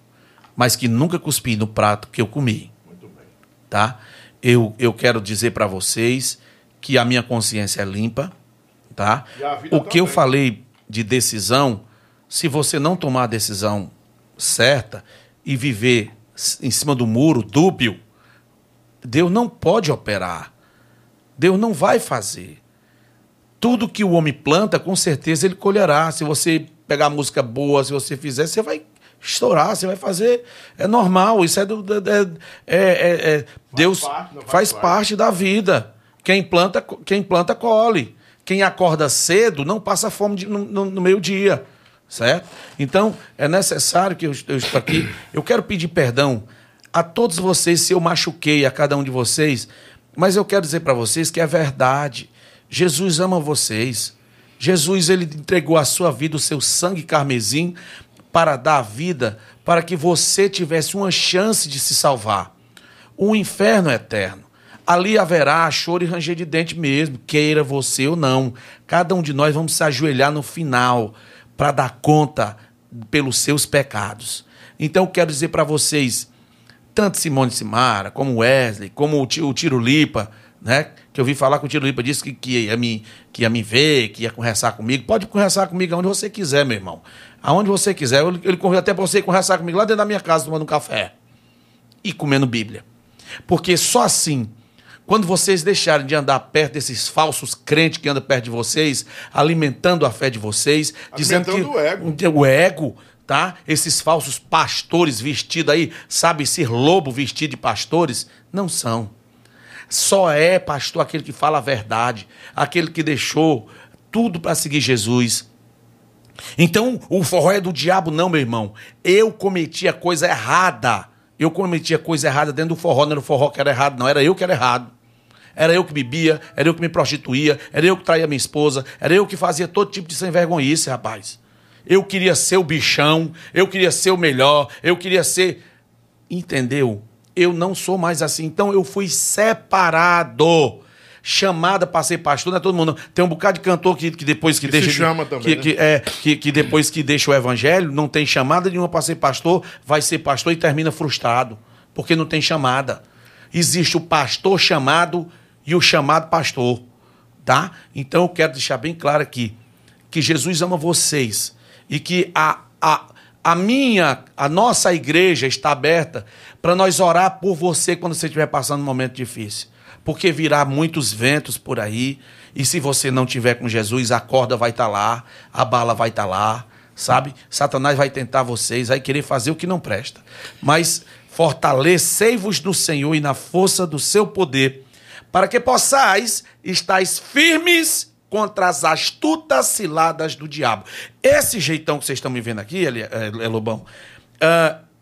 mas que nunca cuspi no prato que eu comi tá? Eu, eu quero dizer para vocês que a minha consciência é limpa, tá? O que eu falei de decisão, se você não tomar a decisão certa e viver em cima do muro, dúbio, Deus não pode operar. Deus não vai fazer. Tudo que o homem planta, com certeza ele colherá. Se você pegar música boa, se você fizer, você vai estourar, você vai fazer. É normal, isso é do. é, é- é- Deus parte, faz faz parte. parte da vida. Quem planta, quem planta, colhe. Quem acorda cedo não passa fome de- no, no- meio-dia. Certo? Então, é necessário que eu, eu estou aqui. Eu quero pedir perdão a todos vocês se eu machuquei a cada um de vocês, mas eu quero dizer para vocês que é verdade. Jesus ama vocês. Jesus ele entregou a sua vida, o seu sangue carmesim, para dar a vida, para que você tivesse uma chance de se salvar. Um inferno eterno. Ali haverá choro e ranger de dente mesmo, queira você ou não. Cada um de nós vamos se ajoelhar no final para dar conta pelos seus pecados. Então eu quero dizer para vocês, tanto Simone Simara, como Wesley, como o, Ti- o Tiro Lipa, né? Que eu vi falar que o Tiro Lipa disse que, que, ia me, que ia me ver, que ia conversar comigo. Pode conversar comigo aonde você quiser, meu irmão. Aonde você quiser. Ele, ele até pra você conversar comigo lá dentro da minha casa, tomando um café e comendo Bíblia. Porque só assim, quando vocês deixarem de andar perto desses falsos crentes que andam perto de vocês, alimentando a fé de vocês, dizendo que Alimentando o ego. o ego, tá? Esses falsos pastores vestidos aí, sabe, ser lobo vestido de pastores, não são. Só é pastor aquele que fala a verdade, aquele que deixou tudo para seguir Jesus. Então, o forró é do diabo, não, meu irmão. Eu cometi a coisa errada. Eu cometi a coisa errada dentro do forró. Não era o forró que era errado, não. Era eu que era errado. Era eu que bebia, era eu que me prostituía, era eu que traía minha esposa, era eu que fazia todo tipo de sem vergonhice, rapaz. Eu queria ser o bichão, eu queria ser o melhor, eu queria ser. Entendeu? Eu não sou mais assim. Então eu fui separado. Chamada para ser pastor, não é todo mundo. Tem um bocado de cantor que, que depois que, Que deixa. se chama também, que, né? que- é, que, que depois que deixa o evangelho, não tem chamada nenhuma para ser pastor, vai ser pastor e termina frustrado. Porque não tem chamada. Existe o pastor chamado e o chamado pastor. Tá? Então eu quero deixar bem claro aqui que Jesus ama vocês e que a, a, a minha, a nossa igreja está aberta para nós orar por você quando você estiver passando um momento difícil. Porque virá muitos ventos por aí, e se você não tiver com Jesus, a corda vai estar lá, a bala vai estar lá, sabe? Satanás vai tentar vocês, vai querer fazer o que não presta. Mas fortalecei-vos no Senhor e na força do seu poder, para que possais estáis firmes contra as astutas ciladas do diabo. Esse jeitão que vocês estão me vendo aqui, ele, é, é, Lobão,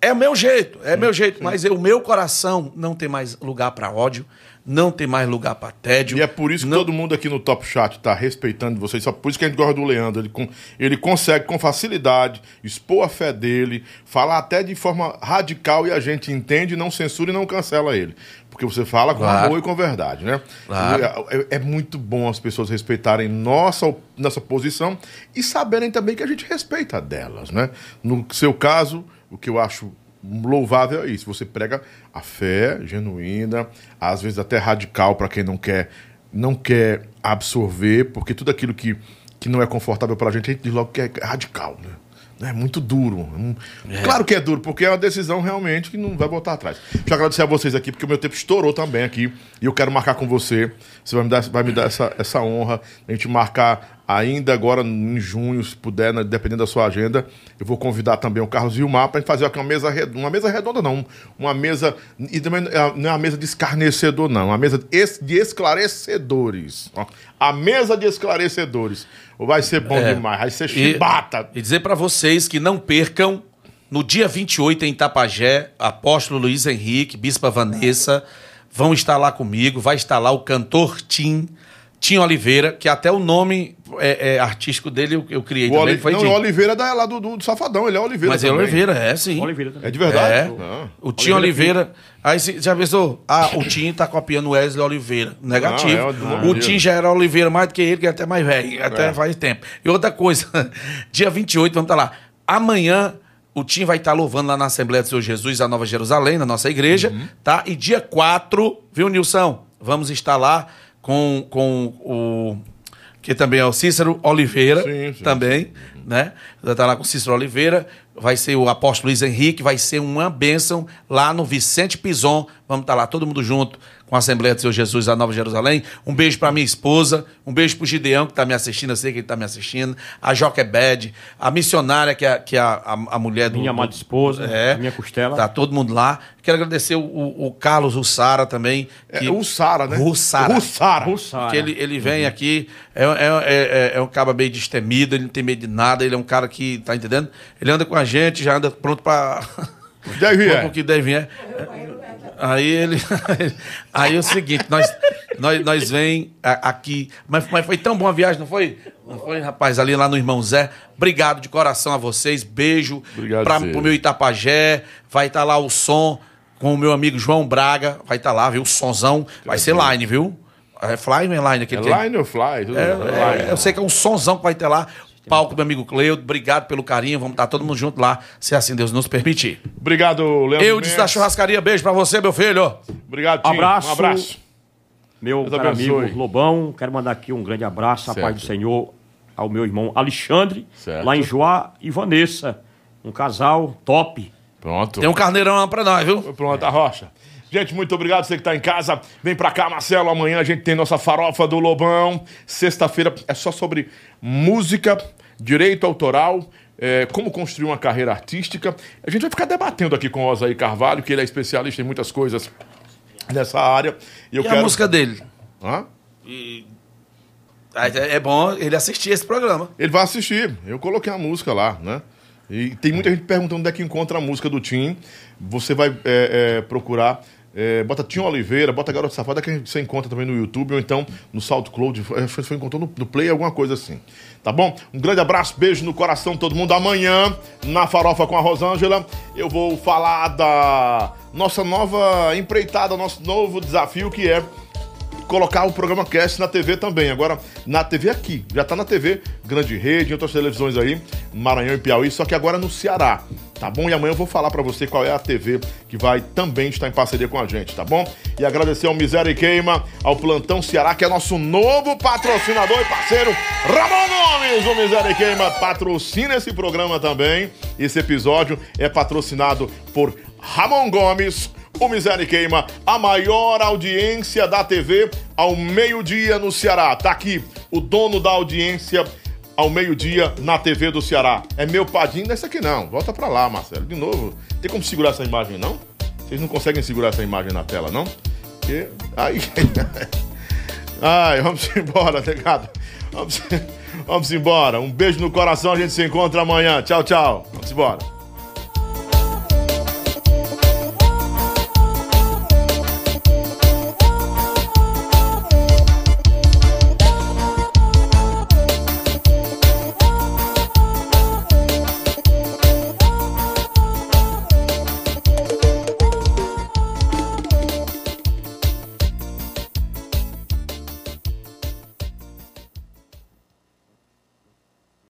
é o meu jeito, é meu jeito, mas o meu coração não tem mais lugar para ódio, não tem mais lugar para tédio. E é por isso que não- todo mundo aqui no Top Chat tá respeitando vocês. Só por isso que a gente gosta do Leandro. Ele, com- ele consegue, com facilidade, expor a fé dele, falar até de forma radical e a gente entende, não censura e não cancela ele. Porque você fala com Claro. amor e com verdade, né? Claro. É, é- é muito bom as pessoas respeitarem nossa, nossa posição e saberem também que a gente respeita delas, né? No seu caso, o que eu acho louvável é isso. Você prega a fé genuína, às vezes até radical para quem não quer não quer absorver, porque tudo aquilo que, que não é confortável para a gente, a gente diz logo que é radical, né? É muito duro. Hum, Claro que é duro, porque é uma decisão realmente que não vai voltar atrás. Deixa eu agradecer a vocês aqui, porque o meu tempo estourou também aqui. E eu quero marcar com você. Você vai me dar, vai me dar essa, essa honra. A gente marcar ainda agora em junho, se puder, né, dependendo da sua agenda. Eu vou convidar também o Carlos Vilmar para gente fazer aqui uma mesa redonda. Uma mesa redonda, não. Uma mesa. E também não é uma mesa de escarnecedor, não. Uma mesa de es- de esclarecedores. Ó, A mesa de esclarecedores. Vai ser bom É. demais. Vai ser E- chibata. E dizer para vocês que não percam, no dia 28 em Itapajé, apóstolo Luiz Henrique, bispa Vanessa, vão estar lá comigo, vai estar lá o cantor Tim, Tim Oliveira, que até o nome é, é, artístico dele eu, eu criei O também, Oli... foi não, Tim. o Oliveira é da, lá do, do, do Safadão, ele é Oliveira. Mas é também. Oliveira, é sim. Oliveira também. É de verdade? É. Ah. O Tim Oliveira. Aí você já pensou? Ah, o Tim tá copiando o Wesley Oliveira. Negativo. Não, é o Oliveira. Tim já era Oliveira mais do que ele, que é até mais velho. Até É. faz tempo. E outra coisa, dia 28, vamos estar lá. Amanhã. O Tim vai estar louvando lá na Assembleia do Senhor Jesus, a Nova Jerusalém, na nossa igreja, Uhum. tá? E dia 4, viu, Nilson? Vamos estar lá com, com o. Que também é o Cícero Oliveira, Sim, sim, também, né? Vai estar lá com o Cícero Oliveira, vai ser o apóstolo Luiz Henrique, vai ser uma bênção lá no Vicente Pison. Vamos estar lá todo mundo junto com a Assembleia do Senhor Jesus, a Nova Jerusalém. Um beijo para minha esposa, um beijo pro Gideão, que está me assistindo, eu sei que ele está me assistindo, a Joquebed, a missionária, que é, que é a, a, a mulher do. Minha amada esposa, é, minha costela. Tá todo mundo lá. Quero agradecer o, o, o Carlos Russara também. É, o Sara, né? Russara. Russara. Russara. Que ele, ele vem aqui, é, é, é, é um cara meio destemido, ele não tem medo de nada, ele é um cara que, tá entendendo? Ele anda com a gente, já anda pronto pra. Deve é. que deve é. Aí ele. Aí é o seguinte, nós, nós, nós vem aqui. Mas, mas foi tão boa a viagem, não foi? Não foi, rapaz? Ali lá no Irmão Zé. Obrigado de coração a vocês. Beijo Obrigado, pra, Zé. pro meu Itapajé. Vai estar lá o som com o meu amigo João Braga. Vai estar lá, viu? O sonzão. Vai ser line, viu? É fly ou é line É aquele que- line ou fly? É, é, eu sei que é um sonzão que vai ter lá. Palco, meu amigo Cleudo. Obrigado pelo carinho. Vamos estar todo mundo junto lá, se assim Deus nos permitir. Obrigado, Leandro. Eu disse da churrascaria. Beijo pra você, meu filho. Obrigado, Tim. Abraço. Um abraço. Meu caro amigo Lobão, quero mandar aqui um grande abraço, a Certo. paz do Senhor, ao meu irmão Alexandre, Certo. lá em Joá e Vanessa. Um casal top. Pronto. Tem um carneirão lá pra nós, viu? Pronto, a rocha. Gente, muito obrigado você que tá em casa. Vem pra cá, Marcelo. Amanhã a gente tem nossa farofa do Lobão. Sexta-feira é só sobre música, direito autoral, é, como construir uma carreira artística. A gente vai ficar debatendo aqui com o Osaí Carvalho, que ele é especialista em muitas coisas nessa área. E eu E quero. a música dele? Hã? É é bom ele assistir esse programa. Ele vai assistir. Eu coloquei a música lá, né? E tem muita gente perguntando onde é que encontra a música do Tim. Você vai é, é, procurar. É, bota Tim Oliveira, bota Garota Safada, que você encontra também no YouTube, ou então no SoundCloud. é, Foi, encontrou no, no Play, alguma coisa assim. Tá bom? Um grande abraço, beijo no coração todo mundo. Amanhã, na Farofa com a Rosângela, eu vou falar da nossa nova empreitada, nosso novo desafio, que é colocar o programa Cast na TV também. Agora, na TV aqui. Já tá na TV, Grande Rede, em outras televisões aí, Maranhão e Piauí, só que agora no Ceará. Tá bom? E amanhã eu vou falar pra você qual é a TV que vai também estar em parceria com a gente, tá bom? E agradecer ao Miséria e Queima, ao Plantão Ceará, que é nosso novo patrocinador e parceiro, Ramon Gomes, o Miséria e Queima, patrocina esse programa também. Esse episódio é patrocinado por Ramon Gomes, o Miséria Queima, a maior audiência da TV ao meio-dia no Ceará. Tá aqui o dono da audiência ao meio-dia na TV do Ceará. É meu padinho desse aqui não. Volta pra lá, Marcelo. De novo. Tem como segurar essa imagem, não? Vocês não conseguem segurar essa imagem na tela, não? Porque... Aí... Ai, vamos embora, negado. Vamos, vamos embora. Um beijo no coração. A gente se encontra amanhã. Tchau, tchau. Vamos embora.